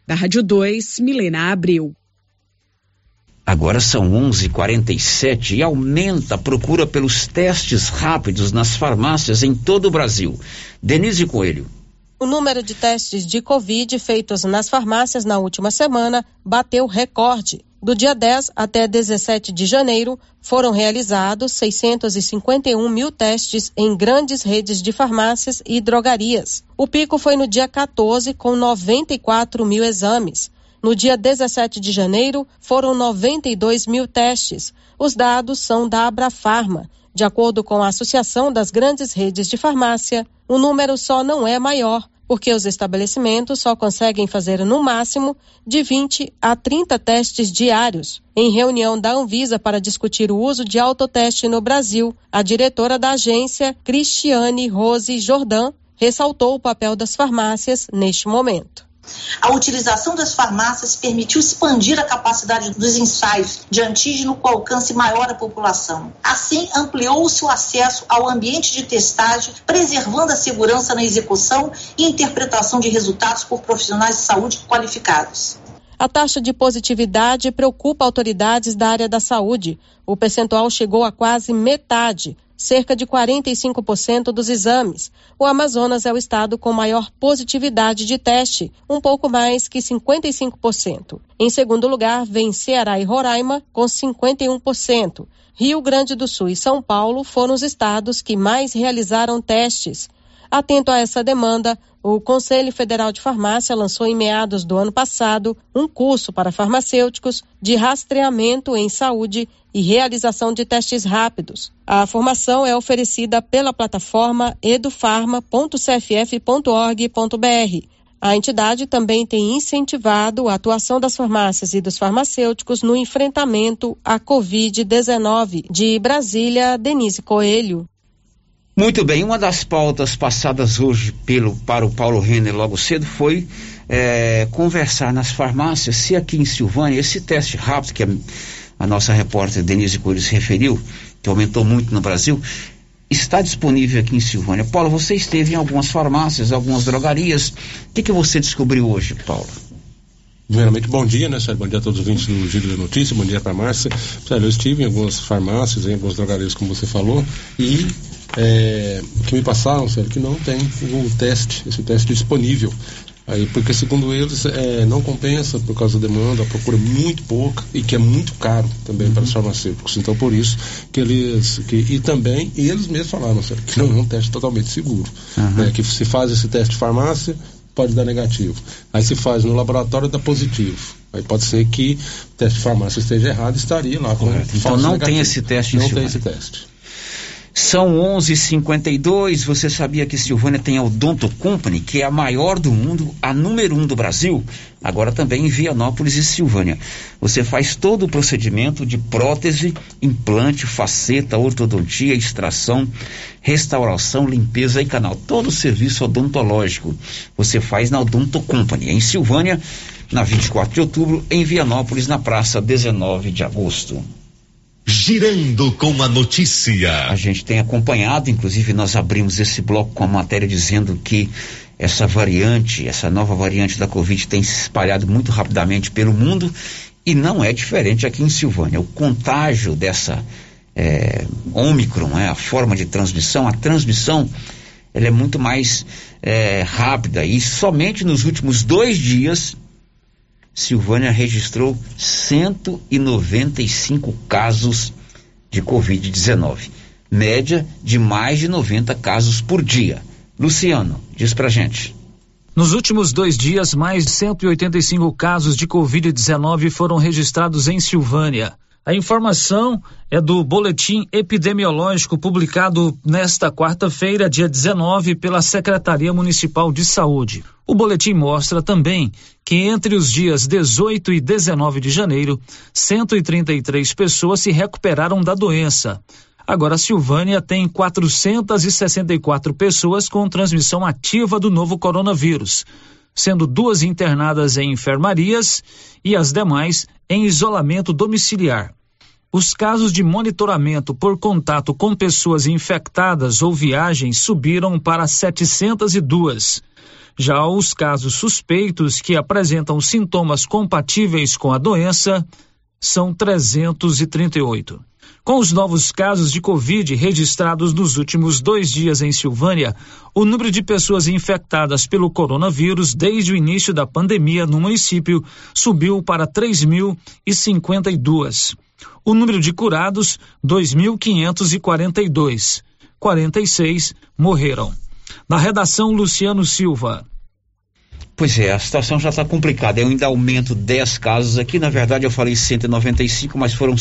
Da Rádio 2, Milena Abreu. Agora são 11:47 e aumenta a procura pelos testes rápidos nas farmácias em todo o Brasil. Denise Coelho. O número de testes de Covid feitos nas farmácias na última semana bateu recorde. Do dia 10 até 17 de janeiro, foram realizados 651 mil testes em grandes redes de farmácias e drogarias. O pico foi no dia 14, com 94 mil exames. No dia 17 de janeiro, foram 92 mil testes. Os dados são da Abrafarma. De acordo com a Associação das Grandes Redes de Farmácia, o número só não é maior, porque os estabelecimentos só conseguem fazer no máximo de 20 a 30 testes diários. Em reunião da Anvisa para discutir o uso de autoteste no Brasil, a diretora da agência, Cristiane Rose Jordan, ressaltou o papel das farmácias neste momento. A utilização das farmácias permitiu expandir a capacidade dos ensaios de antígeno com alcance maior à população. Assim, ampliou-se o acesso ao ambiente de testagem, preservando a segurança na execução e interpretação de resultados por profissionais de saúde qualificados. A taxa de positividade preocupa autoridades da área da saúde. O percentual chegou a quase metade, cerca de 45% dos exames. O Amazonas é o estado com maior positividade de teste, um pouco mais que 55%. Em segundo lugar, vem Ceará e Roraima, com 51%. Rio Grande do Sul e São Paulo foram os estados que mais realizaram testes. Atento a essa demanda, o Conselho Federal de Farmácia lançou em meados do ano passado um curso para farmacêuticos de rastreamento em saúde e realização de testes rápidos. A formação é oferecida pela plataforma edufarma.cff.org.br. A entidade também tem incentivado a atuação das farmácias e dos farmacêuticos no enfrentamento à Covid-19. De Brasília, Denise Coelho. Muito bem, uma das pautas passadas hoje pelo, para o Paulo Renner logo cedo foi é, conversar nas farmácias se aqui em Silvânia esse teste rápido que a, a nossa repórter Denise Cores referiu, que aumentou muito no Brasil, está disponível aqui em Silvânia. Paulo, você esteve em algumas farmácias, algumas drogarias. O que, que você descobriu hoje, Paulo? Primeiramente, bom dia, né, Sérgio? Bom dia a todos os ouvintes do Giro da Notícia, bom dia para a Márcia. Sérgio, eu estive em algumas farmácias, em algumas drogarias, como você falou, e é, que me passaram, Sérgio, que não tem o teste, esse teste disponível. Aí, porque segundo eles é, não compensa por causa da demanda, a procura é muito pouca e que é muito caro também uhum. para os farmacêuticos. Então por isso que eles que, e também eles mesmos falaram Sérgio, que não é um teste totalmente seguro, uhum. né, que se faz esse teste de farmácia pode dar negativo, aí se faz no laboratório dá positivo. Aí pode ser que o teste de farmácia esteja errado, estaria lá com Então não negativo. tem esse teste. Não tem esse teste. São 11:52. Você sabia que Silvânia tem a Odonto Company, que é a maior do mundo, a número um do Brasil? Agora também em Vianópolis e Silvânia. Você faz todo o procedimento de prótese, implante, faceta, ortodontia, extração, restauração, limpeza e canal. Todo o serviço odontológico você faz na Odonto Company, em Silvânia, na 24 de outubro, em Vianópolis, na praça 19 de agosto. Girando com a notícia. A gente tem acompanhado, inclusive nós abrimos esse bloco com a matéria dizendo que essa variante, essa nova variante da Covid tem se espalhado muito rapidamente pelo mundo e não é diferente aqui em Silvânia. O contágio dessa é, é, a forma de transmissão, a transmissão ela é muito mais é, rápida e somente nos últimos dois dias Silvânia registrou 195 casos de Covid-19, média de mais de 90 casos por dia. Luciano, diz pra gente. Nos últimos dois dias, mais de 185 casos de Covid-19 foram registrados em Silvânia. A informação é do boletim epidemiológico publicado nesta quarta-feira, dia 19, pela Secretaria Municipal de Saúde. O boletim mostra também que entre os dias 18 e 19 de janeiro, 133 pessoas se recuperaram da doença. Agora, Silvânia tem 464 pessoas com transmissão ativa do novo coronavírus, sendo duas internadas em enfermarias e as demais em isolamento domiciliar. Os casos de monitoramento por contato com pessoas infectadas ou viagens subiram para 702. Já os casos suspeitos que apresentam sintomas compatíveis com a doença são 338. Com os novos casos de Covid registrados nos últimos dois dias em Silvânia, o número de pessoas infectadas pelo coronavírus desde o início da pandemia no município subiu para 3.052. O número de curados, 2.542. 46 morreram. Na redação, Luciano Silva. Pois é, a situação já está complicada. Eu ainda aumento 10 casos aqui. Na verdade, eu falei 195, mas foram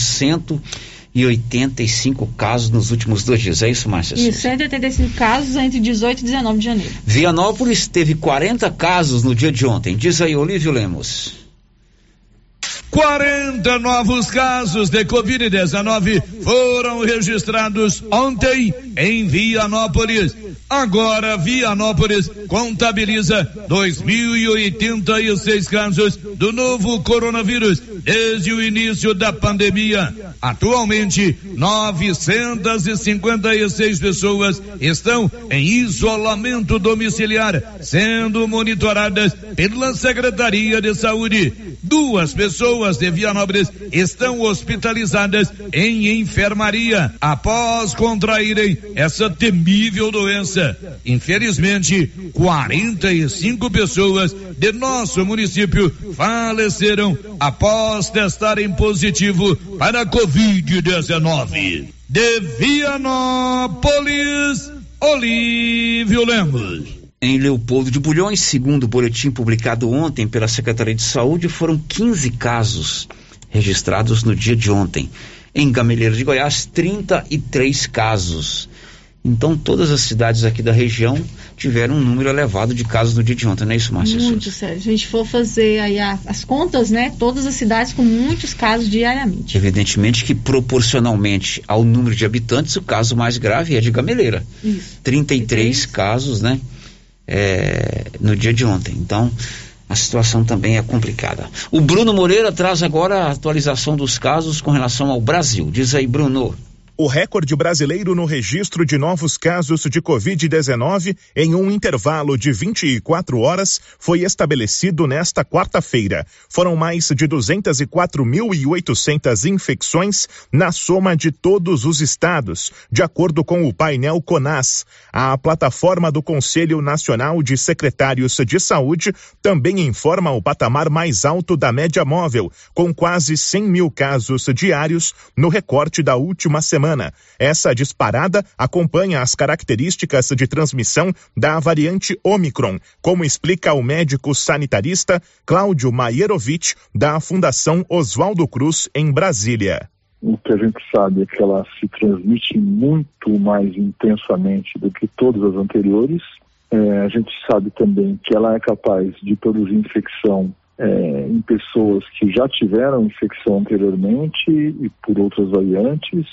185 casos nos últimos dois dias. É isso, Márcia? E 185 casos entre 18 e 19 de janeiro. Vianópolis teve 40 casos no dia de ontem. Diz aí, Olívio Lemos. 40 novos casos de Covid-19 foram registrados ontem em Vianópolis. Agora, Vianópolis contabiliza 2.086 casos do novo coronavírus desde o início da pandemia. Atualmente, 956 pessoas estão em isolamento domiciliar, sendo monitoradas pela Secretaria de Saúde. Duas pessoas de Vianópolis estão hospitalizadas em enfermaria após contraírem essa temível doença. Infelizmente, 45 pessoas de nosso município faleceram após testarem positivo para a Covid-19. De Vianópolis, Olívio Lemos. Em Leopoldo de Bulhões, segundo o boletim publicado ontem pela Secretaria de Saúde, foram 15 casos registrados no dia de ontem. Em Gameleira de Goiás, 33 casos. Então, todas as cidades aqui da região tiveram um número elevado de casos no dia de ontem, não é isso, Márcia? Muito sério. Se a gente for fazer aí as contas, né? Todas as cidades com muitos casos diariamente. Evidentemente que proporcionalmente ao número de habitantes, o caso mais grave é de Gameleira. Isso. 33 casos, né? É, no dia de ontem. Então, a situação também é complicada. O Bruno Moreira traz agora a atualização dos casos com relação ao Brasil. Diz aí, Bruno. O recorde brasileiro no registro de novos casos de Covid-19 em um intervalo de 24 horas foi estabelecido nesta quarta-feira. Foram mais de 204.800 infecções na soma de todos os estados, de acordo com o painel CONAS. A plataforma do Conselho Nacional de Secretários de Saúde também informa o patamar mais alto da média móvel, com quase 100 mil casos diários no recorte da última semana semana. Essa disparada acompanha as características de transmissão da variante Omicron, como explica o médico sanitarista Cláudio Maierovic, da Fundação Oswaldo Cruz, em Brasília. O que a gente sabe é que ela se transmite muito mais intensamente do que todas as anteriores. É, a gente sabe também que ela é capaz de produzir infecção é, em pessoas que já tiveram infecção anteriormente e por outras variantes,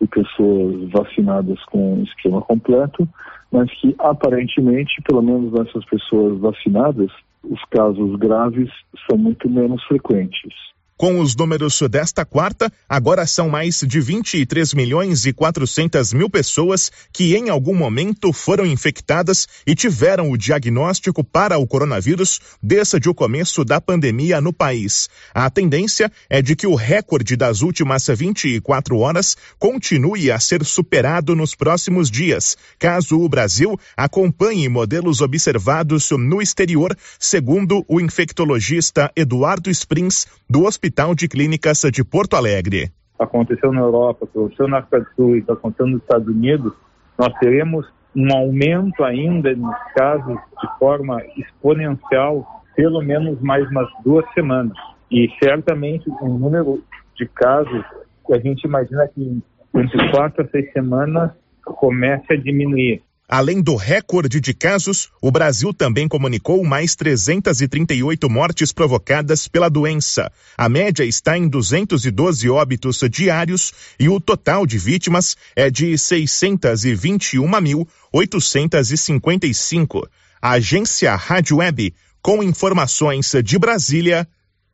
e pessoas vacinadas com esquema completo, mas que aparentemente, pelo menos nessas pessoas vacinadas, os casos graves são muito menos frequentes. Com os números desta quarta, agora são mais de 23 milhões e 400 mil pessoas que em algum momento foram infectadas e tiveram o diagnóstico para o coronavírus desde o começo da pandemia no país. A tendência é de que o recorde das últimas 24 horas continue a ser superado nos próximos dias, caso o Brasil acompanhe modelos observados no exterior, segundo o infectologista Eduardo Springs, do Hospital Hospital de Clínicas de Porto Alegre. Aconteceu na Europa, aconteceu na África do Sul e está acontecendo nos Estados Unidos, nós teremos um aumento ainda nos casos de forma exponencial, pelo menos mais umas duas semanas. E certamente o número de casos a gente imagina que entre quatro a seis semanas comece a diminuir. Além do recorde de casos, o Brasil também comunicou mais 338 mortes provocadas pela doença. A média está em 212 óbitos diários e o total de vítimas é de 621.855. A agência Rádio Web, com informações de Brasília,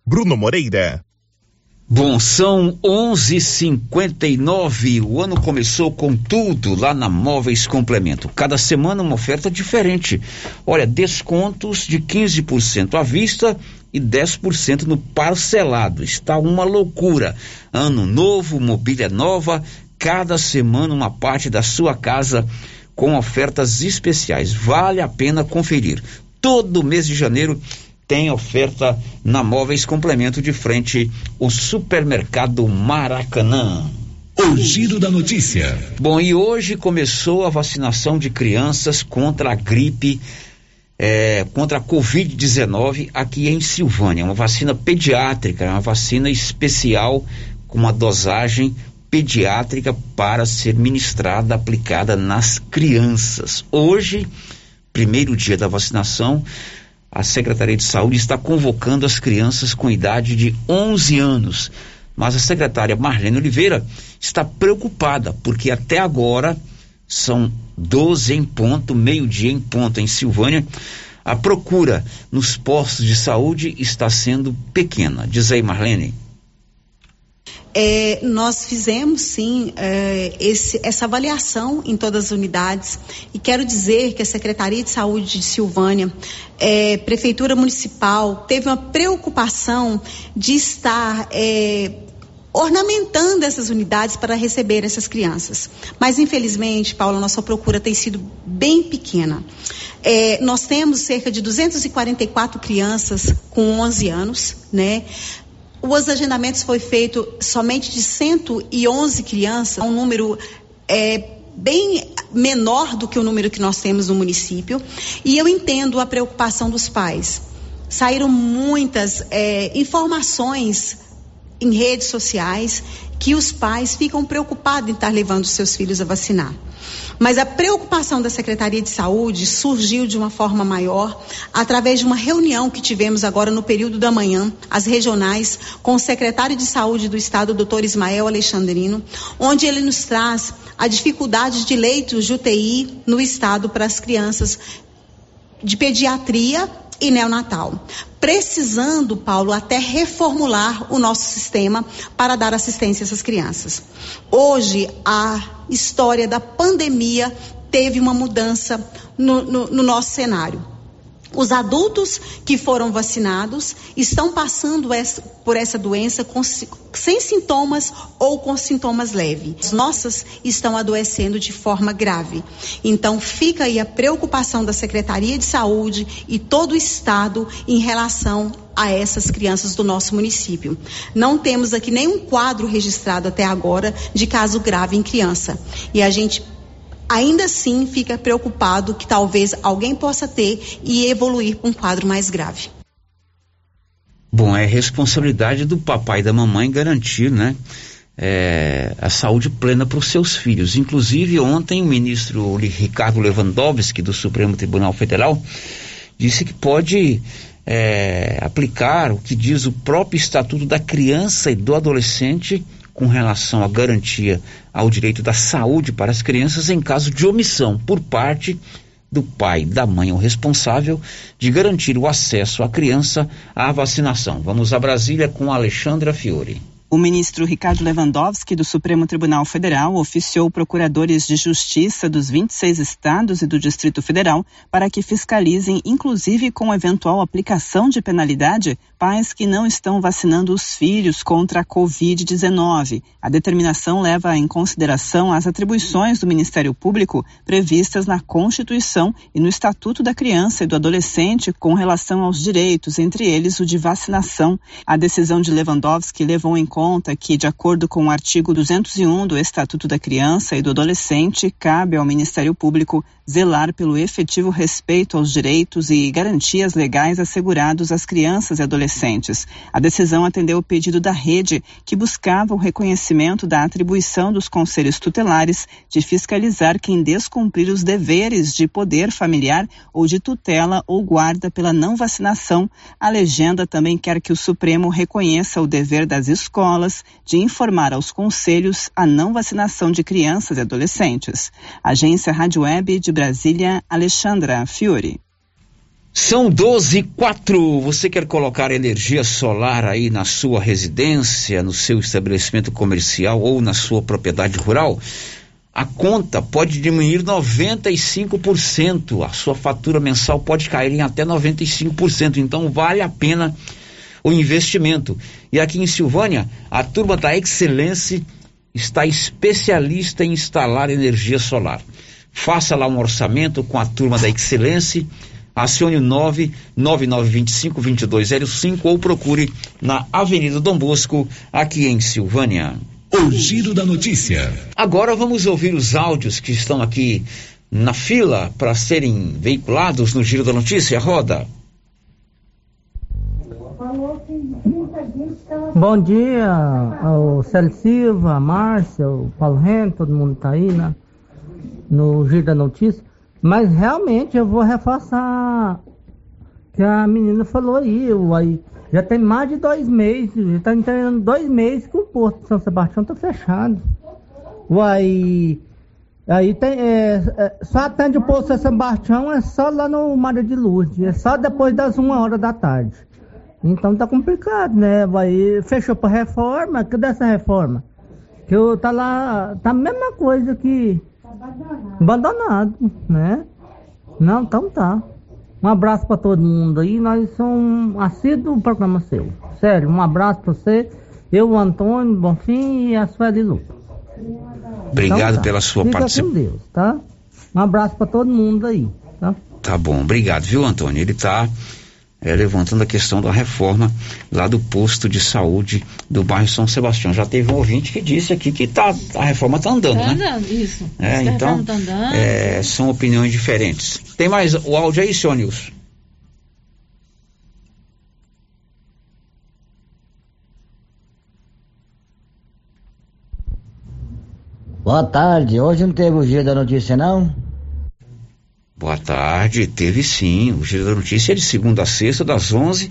Bruno Moreira. Bom, são 11:59. O ano começou com tudo lá na Móveis Complemento. Cada semana uma oferta diferente. Olha, descontos de 15% à vista e 10% no parcelado. Está uma loucura. Ano novo, mobília nova, cada semana uma parte da sua casa com ofertas especiais. Vale a pena conferir. Todo mês de janeiro tem oferta na Móveis Complemento de frente o supermercado Maracanã. O giro da notícia. Bom, e hoje começou a vacinação de crianças contra a gripe, é, contra a Covid-19 aqui em Silvânia. Uma vacina pediátrica, uma vacina especial com uma dosagem pediátrica para ser ministrada, aplicada nas crianças. Hoje, primeiro dia da vacinação, a Secretaria de Saúde está convocando as crianças com idade de 11 anos. Mas a secretária Marlene Oliveira está preocupada, porque até agora são 12 em ponto, meio-dia em ponto em Silvânia. A procura nos postos de saúde está sendo pequena. Diz aí, Marlene. É, nós fizemos sim é, esse, essa avaliação em todas as unidades e quero dizer que a Secretaria de Saúde de Silvânia, é, Prefeitura Municipal, teve uma preocupação de estar é, ornamentando essas unidades para receber essas crianças. Mas, infelizmente, Paula, nossa procura tem sido bem pequena. É, nós temos cerca de 244 crianças com 11 anos, né? Os agendamentos foi feito somente de 111 crianças, um número é, bem menor do que o número que nós temos no município. E eu entendo a preocupação dos pais. Saíram muitas é, informações em redes sociais que os pais ficam preocupados em estar levando seus filhos a vacinar. Mas a preocupação da Secretaria de Saúde surgiu de uma forma maior através de uma reunião que tivemos agora no período da manhã, as regionais, com o secretário de Saúde do Estado, doutor Ismael Alexandrino, onde ele nos traz a dificuldade de leitos de UTI no Estado para as crianças de pediatria e neonatal. Precisando, Paulo, até reformular o nosso sistema para dar assistência a essas crianças. Hoje, a história da pandemia teve uma mudança no, no, no nosso cenário. Os adultos que foram vacinados estão passando por essa doença com, sem sintomas ou com sintomas leves. Nossas estão adoecendo de forma grave. Então, fica aí a preocupação da Secretaria de Saúde e todo o Estado em relação a essas crianças do nosso município. Não temos aqui nenhum quadro registrado até agora de caso grave em criança. E a gente ainda assim fica preocupado que talvez alguém possa ter e evoluir para um quadro mais grave. Bom, é responsabilidade do papai e da mamãe garantir, né? É, a saúde plena para os seus filhos. Inclusive, ontem o ministro Ricardo Lewandowski, do Supremo Tribunal Federal, disse que pode é, aplicar o que diz o próprio Estatuto da Criança e do Adolescente com relação à garantia ao direito da saúde para as crianças em caso de omissão por parte do pai, da mãe ou responsável de garantir o acesso à criança à vacinação. Vamos a Brasília com Alexandra Fiore. O ministro Ricardo Lewandowski, do Supremo Tribunal Federal, oficiou procuradores de justiça dos 26 estados e do Distrito Federal para que fiscalizem, inclusive com eventual aplicação de penalidade, pais que não estão vacinando os filhos contra a Covid-19. A determinação leva em consideração as atribuições do Ministério Público previstas na Constituição e no Estatuto da Criança e do Adolescente com relação aos direitos, entre eles o de vacinação. A decisão de Lewandowski levou em conta conta que, de acordo com o artigo 201 do Estatuto da Criança e do Adolescente, cabe ao Ministério Público zelar pelo efetivo respeito aos direitos e garantias legais assegurados às crianças e adolescentes. A decisão atendeu o pedido da rede, que buscava o reconhecimento da atribuição dos conselhos tutelares de fiscalizar quem descumprir os deveres de poder familiar ou de tutela ou guarda pela não vacinação. A legenda também quer que o Supremo reconheça o dever das escolas escolas de informar aos conselhos a não vacinação de crianças e adolescentes. Agência Rádio Web de Brasília, Alexandra Fiore. São 12 e 4. Você quer colocar energia solar aí na sua residência, no seu estabelecimento comercial ou na sua propriedade rural? A conta pode diminuir 95%. A sua fatura mensal pode cair em até 95%. Então vale a pena o investimento. E aqui em Silvânia, a turma da Excelência está especialista em instalar energia solar. Faça lá um orçamento com a turma da Excelência. Acione o 99925-2205 ou procure na Avenida Dom Bosco, aqui em Silvânia. O Giro da Notícia. Agora vamos ouvir os áudios que estão aqui na fila para serem veiculados no Giro da Notícia. Roda. Bom dia ao Célio Silva, Márcia, o Paulo Reno, todo mundo tá aí, né? No Giro da Notícia. Mas realmente eu vou reforçar que a menina falou aí, aí já tem mais de dois meses, já está entrando dois meses que o Porto de São Sebastião está fechado. Uai, aí tem, é, é, só atende o Porto de São Sebastião, é só lá no Mar de Luz, é só depois das uma hora da tarde. Então tá complicado, né? Vai, fechou para reforma, cadê essa reforma? Que eu tá lá, tá a mesma coisa que abandonado, né? Não, então tá. Um abraço para todo mundo aí, nós somos assíduos do programa seu. Sério, um abraço para você, eu, o Antônio Bonfim e a Sueli Lupa. Obrigado Então tá. pela sua participação. com Deus, tá? Um abraço para todo mundo aí, tá? Tá bom, obrigado, viu, Antônio? Ele está levantando a questão da reforma lá do posto de saúde do bairro São Sebastião. Já teve um ouvinte que disse aqui que tá, a reforma está andando, Tá né? andando, isso. É, então, reforma tá andando. é, são opiniões diferentes. Tem mais o áudio aí, senhor Nilson? Boa tarde, hoje não teve o giro da notícia não? Boa tarde, teve sim. O Giro da Notícia é de segunda a sexta, das 11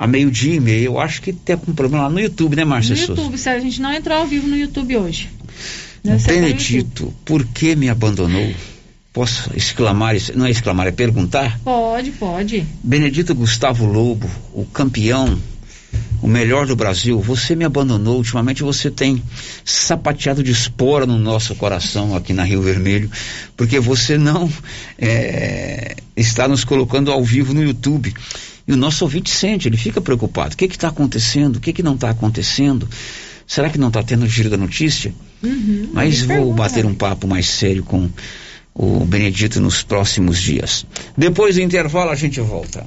a meio-dia e meia. Eu acho que tem algum problema lá no YouTube, né, No Márcia Souza? YouTube, sério, a gente não entrou ao vivo no YouTube hoje. Benedito, por que me abandonou? Posso exclamar, não é exclamar, é perguntar? Pode, pode. Benedito Gustavo Lobo, o campeão, o melhor do Brasil, você me abandonou. Ultimamente você tem sapateado de espora no nosso coração aqui na Rio Vermelho, porque você não é, está nos colocando ao vivo no YouTube. E o nosso ouvinte sente, ele fica preocupado. O que está acontecendo? O que, que não está acontecendo? Será que não está tendo giro da notícia? Uhum, Mas vou bater um papo mais sério com o Benedito nos próximos dias. Depois do intervalo a gente volta.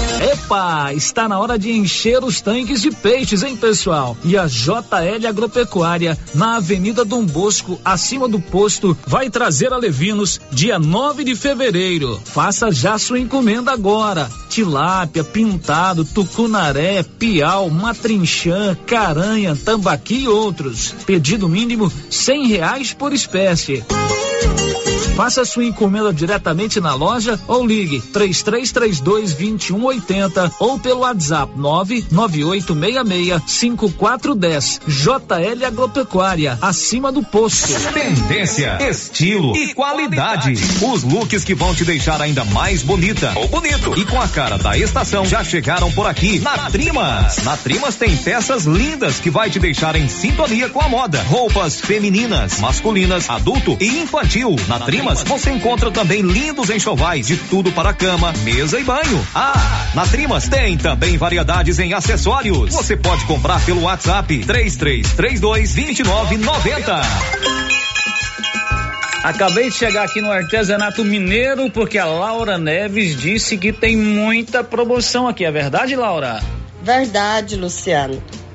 Epa, está na hora de encher os tanques de peixes, hein, pessoal? E a JL Agropecuária, na Avenida Dom Bosco, acima do posto, vai trazer a Levinos dia 9 de fevereiro. Faça já sua encomenda agora. Tilápia, pintado, tucunaré, piau, matrinchã, caranha, tambaqui e outros. Pedido mínimo cem reais por espécie. Faça sua encomenda diretamente na loja ou ligue 3332 2180 ou pelo WhatsApp 99866 5410. JL Agropecuária, acima do posto. Tendência, estilo e qualidade. Os looks que vão te deixar ainda mais bonita ou bonito e com a cara da estação já chegaram por aqui na Trimas. Na Trimas tem peças lindas que vai te deixar em sintonia com a moda. Roupas femininas, masculinas, adulto e infantil. Na Trimas você encontra também lindos enxovais de tudo para cama, mesa e banho. Ah, na Trimas tem também variedades em acessórios. Você pode comprar pelo WhatsApp 3332 2990. Acabei de chegar aqui no artesanato mineiro porque a Laura Neves disse que tem muita promoção aqui. É verdade, Laura? Verdade, Luciano.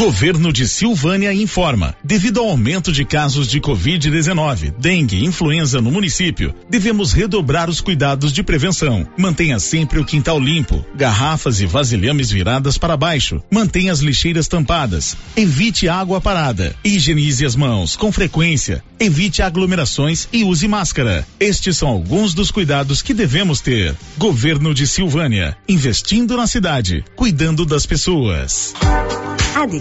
Governo de Silvânia informa: devido ao aumento de casos de Covid-19, dengue e influenza no município, devemos redobrar os cuidados de prevenção. Mantenha sempre o quintal limpo, garrafas e vasilhames viradas para baixo. Mantenha as lixeiras tampadas. Evite água parada. Higienize as mãos com frequência. Evite aglomerações e use máscara. Estes são alguns dos cuidados que devemos ter. Governo de Silvânia, investindo na cidade, cuidando das pessoas.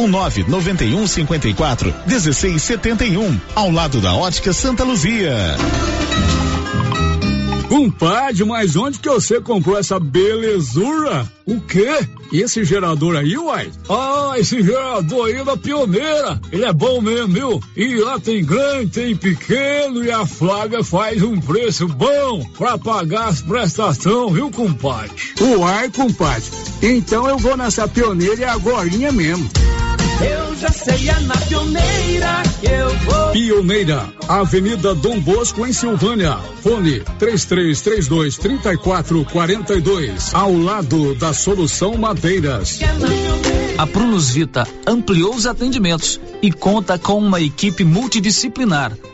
ou 991 54 1671, ao lado da Ótica Santa Luzia. Compadre, mas onde que você comprou essa belezura? O quê? E esse gerador aí, uai? Ah, esse gerador aí é da pioneira. Ele é bom mesmo, viu? E lá tem grande, tem pequeno e a Flávia faz um preço bom pra pagar as prestações, viu, compadre? Uai, compadre. Então eu vou nessa pioneira e agorinha mesmo. Eu já sei, é na pioneira que eu vou. Pioneira, Avenida Dom Bosco, em Silvânia. Fone 3332 3442. Ao lado da Solução Madeiras. A Prunus Vita ampliou os atendimentos e conta com uma equipe multidisciplinar,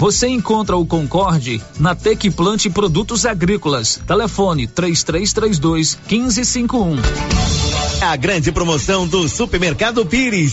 Você encontra o Concorde na Tec Plante Produtos Agrícolas. Telefone 3332 1551. A grande promoção do Supermercado Pires.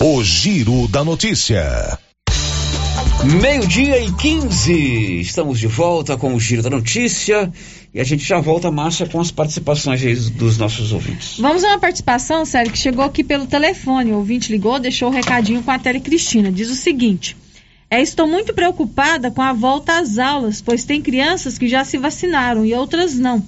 O Giro da Notícia. Meio-dia e 15. Estamos de volta com o Giro da Notícia. E a gente já volta, Márcia, com as participações dos nossos ouvintes. Vamos a uma participação, Sério, que chegou aqui pelo telefone. O ouvinte ligou, deixou o um recadinho com a Tele Cristina. Diz o seguinte: é, Estou muito preocupada com a volta às aulas, pois tem crianças que já se vacinaram e outras não.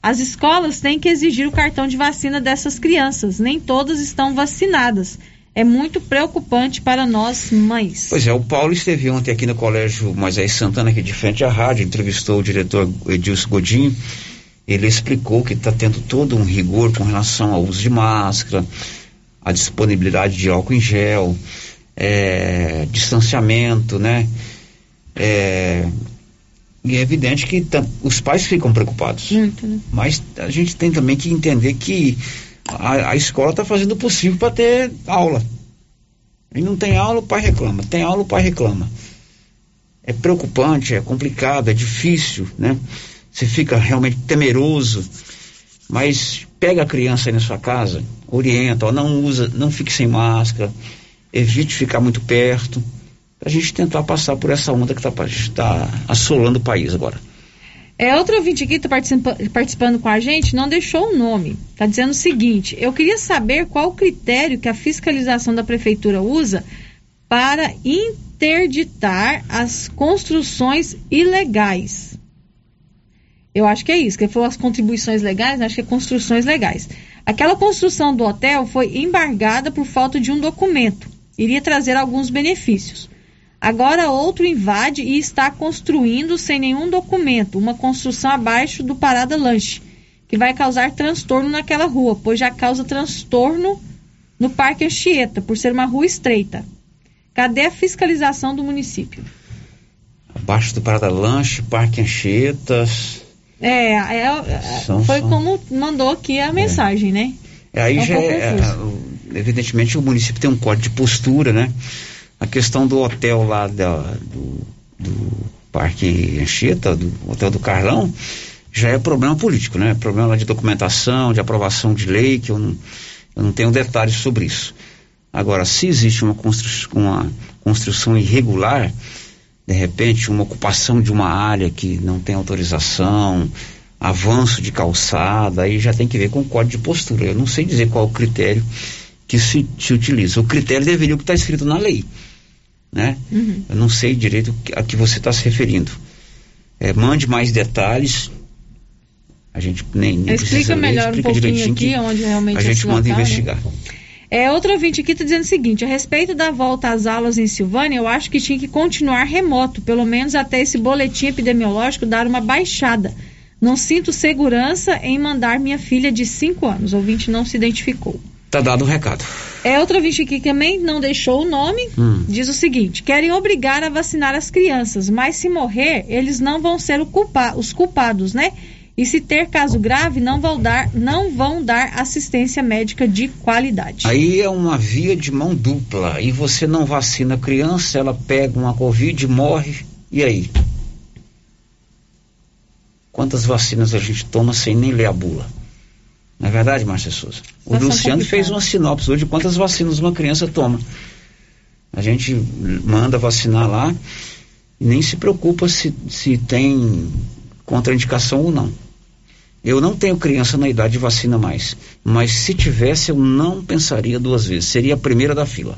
As escolas têm que exigir o cartão de vacina dessas crianças. Nem todas estão vacinadas é muito preocupante para nós mães. Pois é, o Paulo esteve ontem aqui no Colégio Moisés Santana, aqui de frente à rádio, entrevistou o diretor Edilson Godinho. Ele explicou que está tendo todo um rigor com relação ao uso de máscara, a disponibilidade de álcool em gel, é, distanciamento, né? É, e é evidente que os pais ficam preocupados. Muito, né? Mas a gente tem também que entender que a, a escola está fazendo o possível para ter aula. E não tem aula, o pai reclama. Tem aula, o pai reclama. É preocupante, é complicado, é difícil, né? Você fica realmente temeroso. Mas pega a criança aí na sua casa, orienta, ó, não usa, não fique sem máscara, evite ficar muito perto, para a gente tentar passar por essa onda que está tá assolando o país agora. É, outro ouvinte aqui está participando, participando com a gente, não deixou o nome. Está dizendo o seguinte: eu queria saber qual o critério que a fiscalização da prefeitura usa para interditar as construções ilegais. Eu acho que é isso, que ele falou as contribuições legais, acho que é construções legais. Aquela construção do hotel foi embargada por falta de um documento. Iria trazer alguns benefícios. Agora outro invade e está construindo sem nenhum documento uma construção abaixo do Parada Lanche, que vai causar transtorno naquela rua, pois já causa transtorno no Parque Anchieta, por ser uma rua estreita. Cadê a fiscalização do município? Abaixo do Parada Lanche, Parque Anchietas. É, é, é são, foi são... como mandou aqui a é. mensagem, né? É, aí é um já é, evidentemente o município tem um código de postura, né? A questão do hotel lá da, do, do Parque Anchieta, do Hotel do Carlão, já é problema político, né? Problema de documentação, de aprovação de lei, que eu não, eu não tenho detalhes sobre isso. Agora, se existe uma construção, uma construção irregular, de repente, uma ocupação de uma área que não tem autorização, avanço de calçada, aí já tem que ver com o código de postura. Eu não sei dizer qual o critério que se, se utiliza. O critério deveria estar escrito na lei né? Uhum. Eu não sei direito a que você está se referindo. É, mande mais detalhes. A gente nem, nem explica ler, melhor explica um pouquinho aqui onde realmente a gente manda local, investigar. Né? É, outro ouvinte aqui está dizendo o seguinte: a respeito da volta às aulas em Silvânia, eu acho que tinha que continuar remoto, pelo menos até esse boletim epidemiológico dar uma baixada. Não sinto segurança em mandar minha filha de 5 anos. O ouvinte não se identificou. Tá dado o recado. É outra ouvinte aqui que também não deixou o nome. Hum. Diz o seguinte: querem obrigar a vacinar as crianças, mas se morrer, eles não vão ser culpa os culpados, né? E se ter caso grave, não vão dar, não vão dar assistência médica de qualidade. Aí é uma via de mão dupla. E você não vacina a criança, ela pega uma Covid, morre. E aí? Quantas vacinas a gente toma sem nem ler a bula? Não é verdade, Márcia Souza? O Situação Luciano complicada. fez uma sinopse hoje de quantas vacinas uma criança toma. A gente manda vacinar lá e nem se preocupa se, se tem contraindicação ou não. Eu não tenho criança na idade de vacina mais, mas se tivesse eu não pensaria duas vezes, seria a primeira da fila.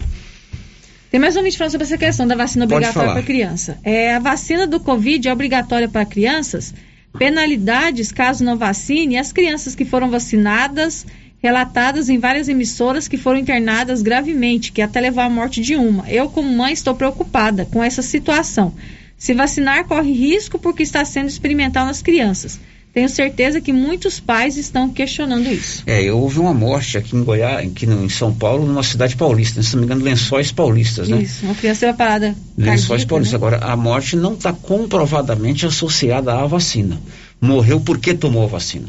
Tem mais um vídeo falando sobre essa questão da vacina obrigatória para criança. É, a vacina do Covid é obrigatória para crianças. Penalidades caso não vacine. As crianças que foram vacinadas, relatadas em várias emissoras que foram internadas gravemente, que até levou à morte de uma. Eu, como mãe, estou preocupada com essa situação. Se vacinar, corre risco porque está sendo experimental nas crianças. Tenho certeza que muitos pais estão questionando isso. É, houve uma morte aqui em Goiás, aqui no, em São Paulo, numa cidade paulista, se não me engano, Lençóis Paulistas, né? Isso, uma criança uma parada Lençóis cardíaca, Paulistas. né? Agora, a morte não está comprovadamente associada à vacina. Morreu porque tomou a vacina.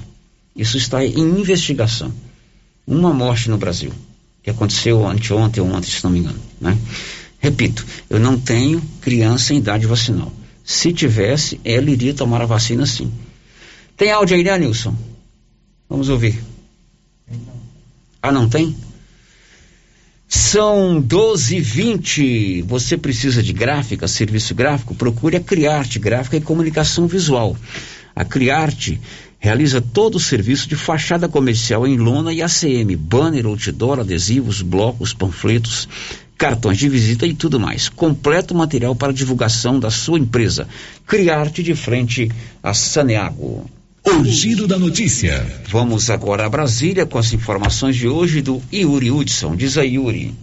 Isso está em investigação. Uma morte no Brasil, que aconteceu anteontem ou ontem, se não me engano. Né? Repito, eu não tenho criança em idade vacinal. Se tivesse, ela iria tomar a vacina sim. Tem áudio aí, né, Nilson? Vamos ouvir. Ah, não tem? São 12 e 20 Você precisa de gráfica, serviço gráfico? Procure a Criarte Gráfica e Comunicação Visual. A Criarte realiza todo o serviço de fachada comercial em lona e ACM, banner, outdoor, adesivos, blocos, panfletos, cartões de visita e tudo mais. Completo material para divulgação da sua empresa. Criarte de frente a Saneago. O giro da notícia. Vamos agora a Brasília com as informações de hoje do Yuri Hudson. Diz aí, Yuri.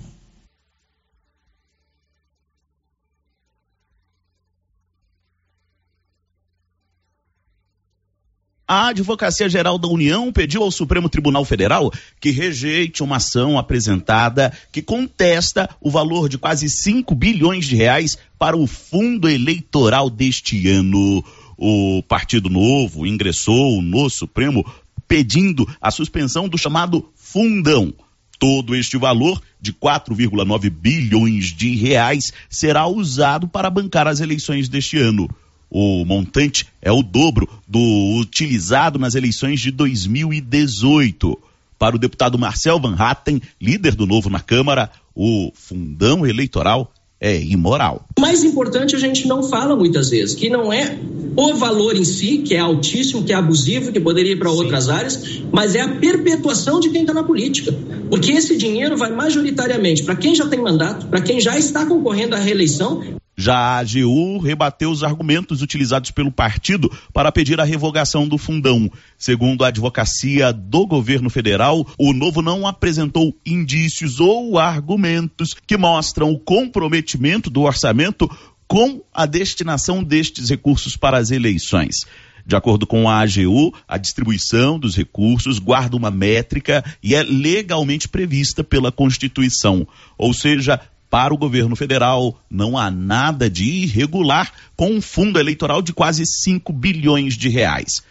A Advocacia Geral da União pediu ao Supremo Tribunal Federal que rejeite uma ação apresentada que contesta o valor de quase 5 bilhões de reais para o fundo eleitoral deste ano. O Partido Novo ingressou no Supremo pedindo a suspensão do chamado fundão. Todo este valor de 4,9 bilhões de reais será usado para bancar as eleições deste ano. O montante é o dobro do utilizado nas eleições de 2018. Para o deputado Marcel Van Hatten, líder do Novo na Câmara, o fundão eleitoral é imoral. O mais importante a gente não fala muitas vezes, que não é o valor em si, que é altíssimo, que é abusivo, que poderia ir para outras áreas, mas é a perpetuação de quem está na política. Porque esse dinheiro vai majoritariamente para quem já tem mandato, para quem já está concorrendo à reeleição. Já a AGU rebateu os argumentos utilizados pelo partido para pedir a revogação do fundão. Segundo a advocacia do governo federal, o novo não apresentou indícios ou argumentos que mostram o comprometimento do orçamento com a destinação destes recursos para as eleições. De acordo com a AGU, a distribuição dos recursos guarda uma métrica e é legalmente prevista pela Constituição. Ou seja, para o governo federal, não há nada de irregular com um fundo eleitoral de quase 5 bilhões de reais.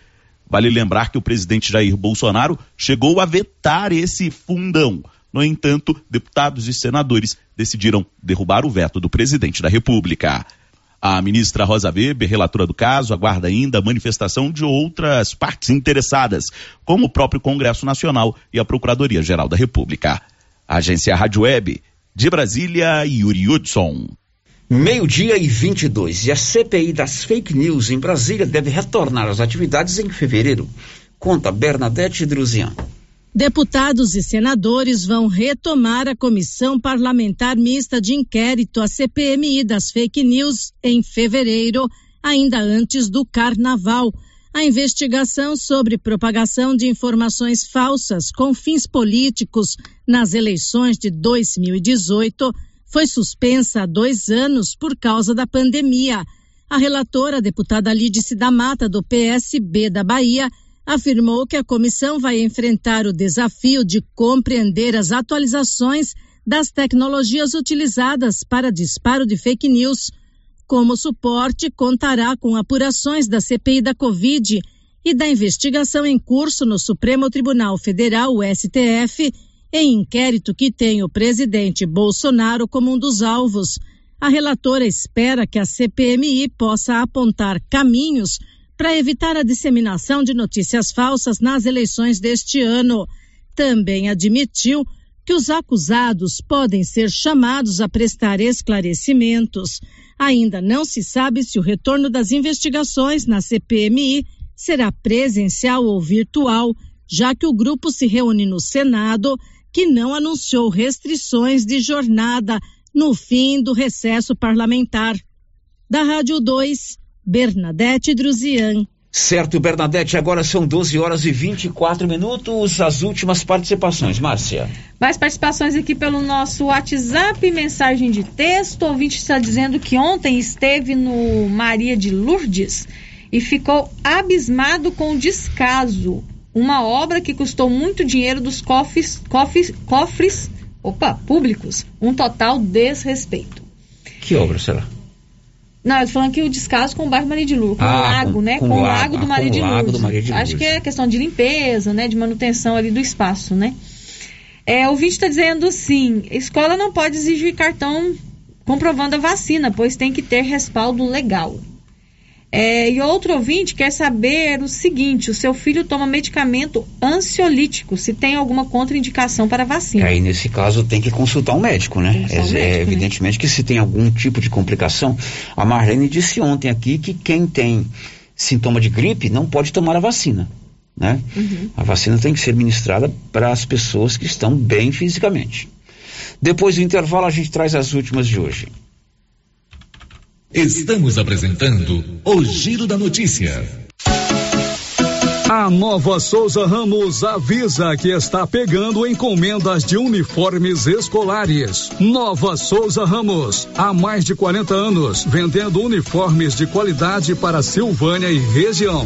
Vale lembrar que o presidente Jair Bolsonaro chegou a vetar esse fundão. No entanto, deputados e senadores decidiram derrubar o veto do presidente da República. A ministra Rosa Weber, relatora do caso, aguarda ainda a manifestação de outras partes interessadas, como o próprio Congresso Nacional e a Procuradoria-Geral da República. Agência Rádio Web, de Brasília, Yuri Hudson. Meio-dia e 22. E a CPI das fake news em Brasília deve retornar às atividades em fevereiro. Conta Bernadette Druzian. Deputados e senadores vão retomar a Comissão Parlamentar Mista de Inquérito, a CPMI das Fake News, em fevereiro, ainda antes do Carnaval. A investigação sobre propagação de informações falsas com fins políticos nas eleições de 2018 foi suspensa há dois anos por causa da pandemia. A relatora, a deputada Lídice da Mata, do PSB da Bahia, afirmou que a comissão vai enfrentar o desafio de compreender as atualizações das tecnologias utilizadas para disparo de fake news. Como suporte, contará com apurações da CPI da Covid e da investigação em curso no Supremo Tribunal Federal, o STF, em inquérito que tem o presidente Bolsonaro como um dos alvos. A relatora espera que a CPMI possa apontar caminhos para evitar a disseminação de notícias falsas nas eleições deste ano. Também admitiu que os acusados podem ser chamados a prestar esclarecimentos. Ainda não se sabe se o retorno das investigações na CPMI será presencial ou virtual, já que o grupo se reúne no Senado, que não anunciou restrições de jornada no fim do recesso parlamentar. Da Rádio 2, Bernadette Druzian. Certo, Bernadette, agora são 12 horas e 24 minutos. As últimas participações, Márcia. Mais participações aqui pelo nosso WhatsApp, mensagem de texto. O ouvinte está dizendo que ontem esteve no Maria de Lourdes e ficou abismado com o descaso. Uma obra que custou muito dinheiro dos cofres, cofres, cofres opa, públicos. Um total desrespeito. Que obra será? Não, eu tô falando que o descaso com o bairro Maria de Lourdes, com Ah, o lago, com- né? com o lago, lago do Maria de Lourdes. Acho que é questão de limpeza, né? De manutenção ali do espaço, né? É, o vídeo está dizendo assim: escola não pode exigir cartão comprovando a vacina, pois tem que ter respaldo legal. É, e outro ouvinte quer saber o seguinte: o seu filho toma medicamento ansiolítico, se tem alguma contraindicação para a vacina. Aí, nesse caso, tem que consultar um médico, né? um É- é, médico, né? evidentemente que se tem algum tipo de complicação. A Marlene disse ontem aqui que quem tem sintoma de gripe não pode tomar a vacina, né? Uhum. A vacina tem que ser ministrada para as pessoas que estão bem fisicamente. Depois do intervalo, a gente traz as últimas de hoje. Estamos apresentando o Giro da Notícia. A Nova Souza Ramos avisa que está pegando encomendas de uniformes escolares. Nova Souza Ramos, há mais de 40 anos, vendendo uniformes de qualidade para Silvânia e região.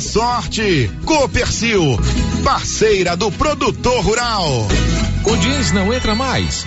sorte. Copercil, parceira do produtor rural. O jeans não entra mais.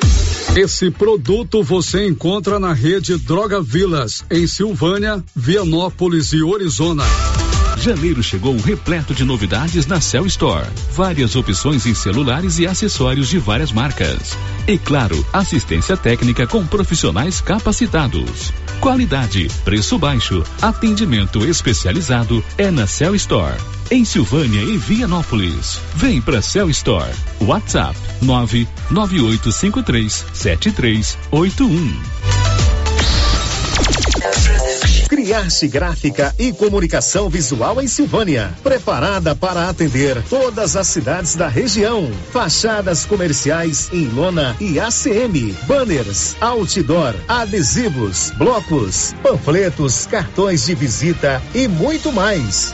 Esse produto você encontra na rede Droga Vilas, em Silvânia, Vianópolis e Orizona. Janeiro chegou repleto de novidades na Cell Store. Várias opções em celulares e acessórios de várias marcas. E claro, assistência técnica com profissionais capacitados. Qualidade, preço baixo, atendimento especializado é na Cell Store. Em Silvânia e Vianópolis. Vem pra Cell Store. WhatsApp 99853 7381. Criarte Gráfica e Comunicação Visual em Silvânia. Preparada para atender todas as cidades da região. Fachadas comerciais em lona e ACM. Banners, outdoor, adesivos, blocos, panfletos, cartões de visita e muito mais.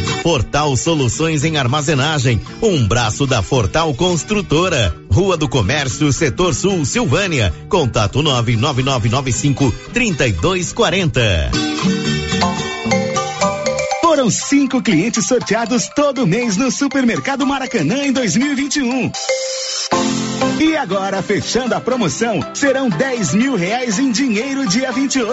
Fortal Soluções em Armazenagem, um braço da Fortal Construtora. Rua do Comércio, Setor Sul, Silvânia. Contato 99995 3240. Foram cinco clientes sorteados todo mês no Supermercado Maracanã em 2021. E agora, fechando a promoção, serão 10 mil reais em dinheiro dia 28.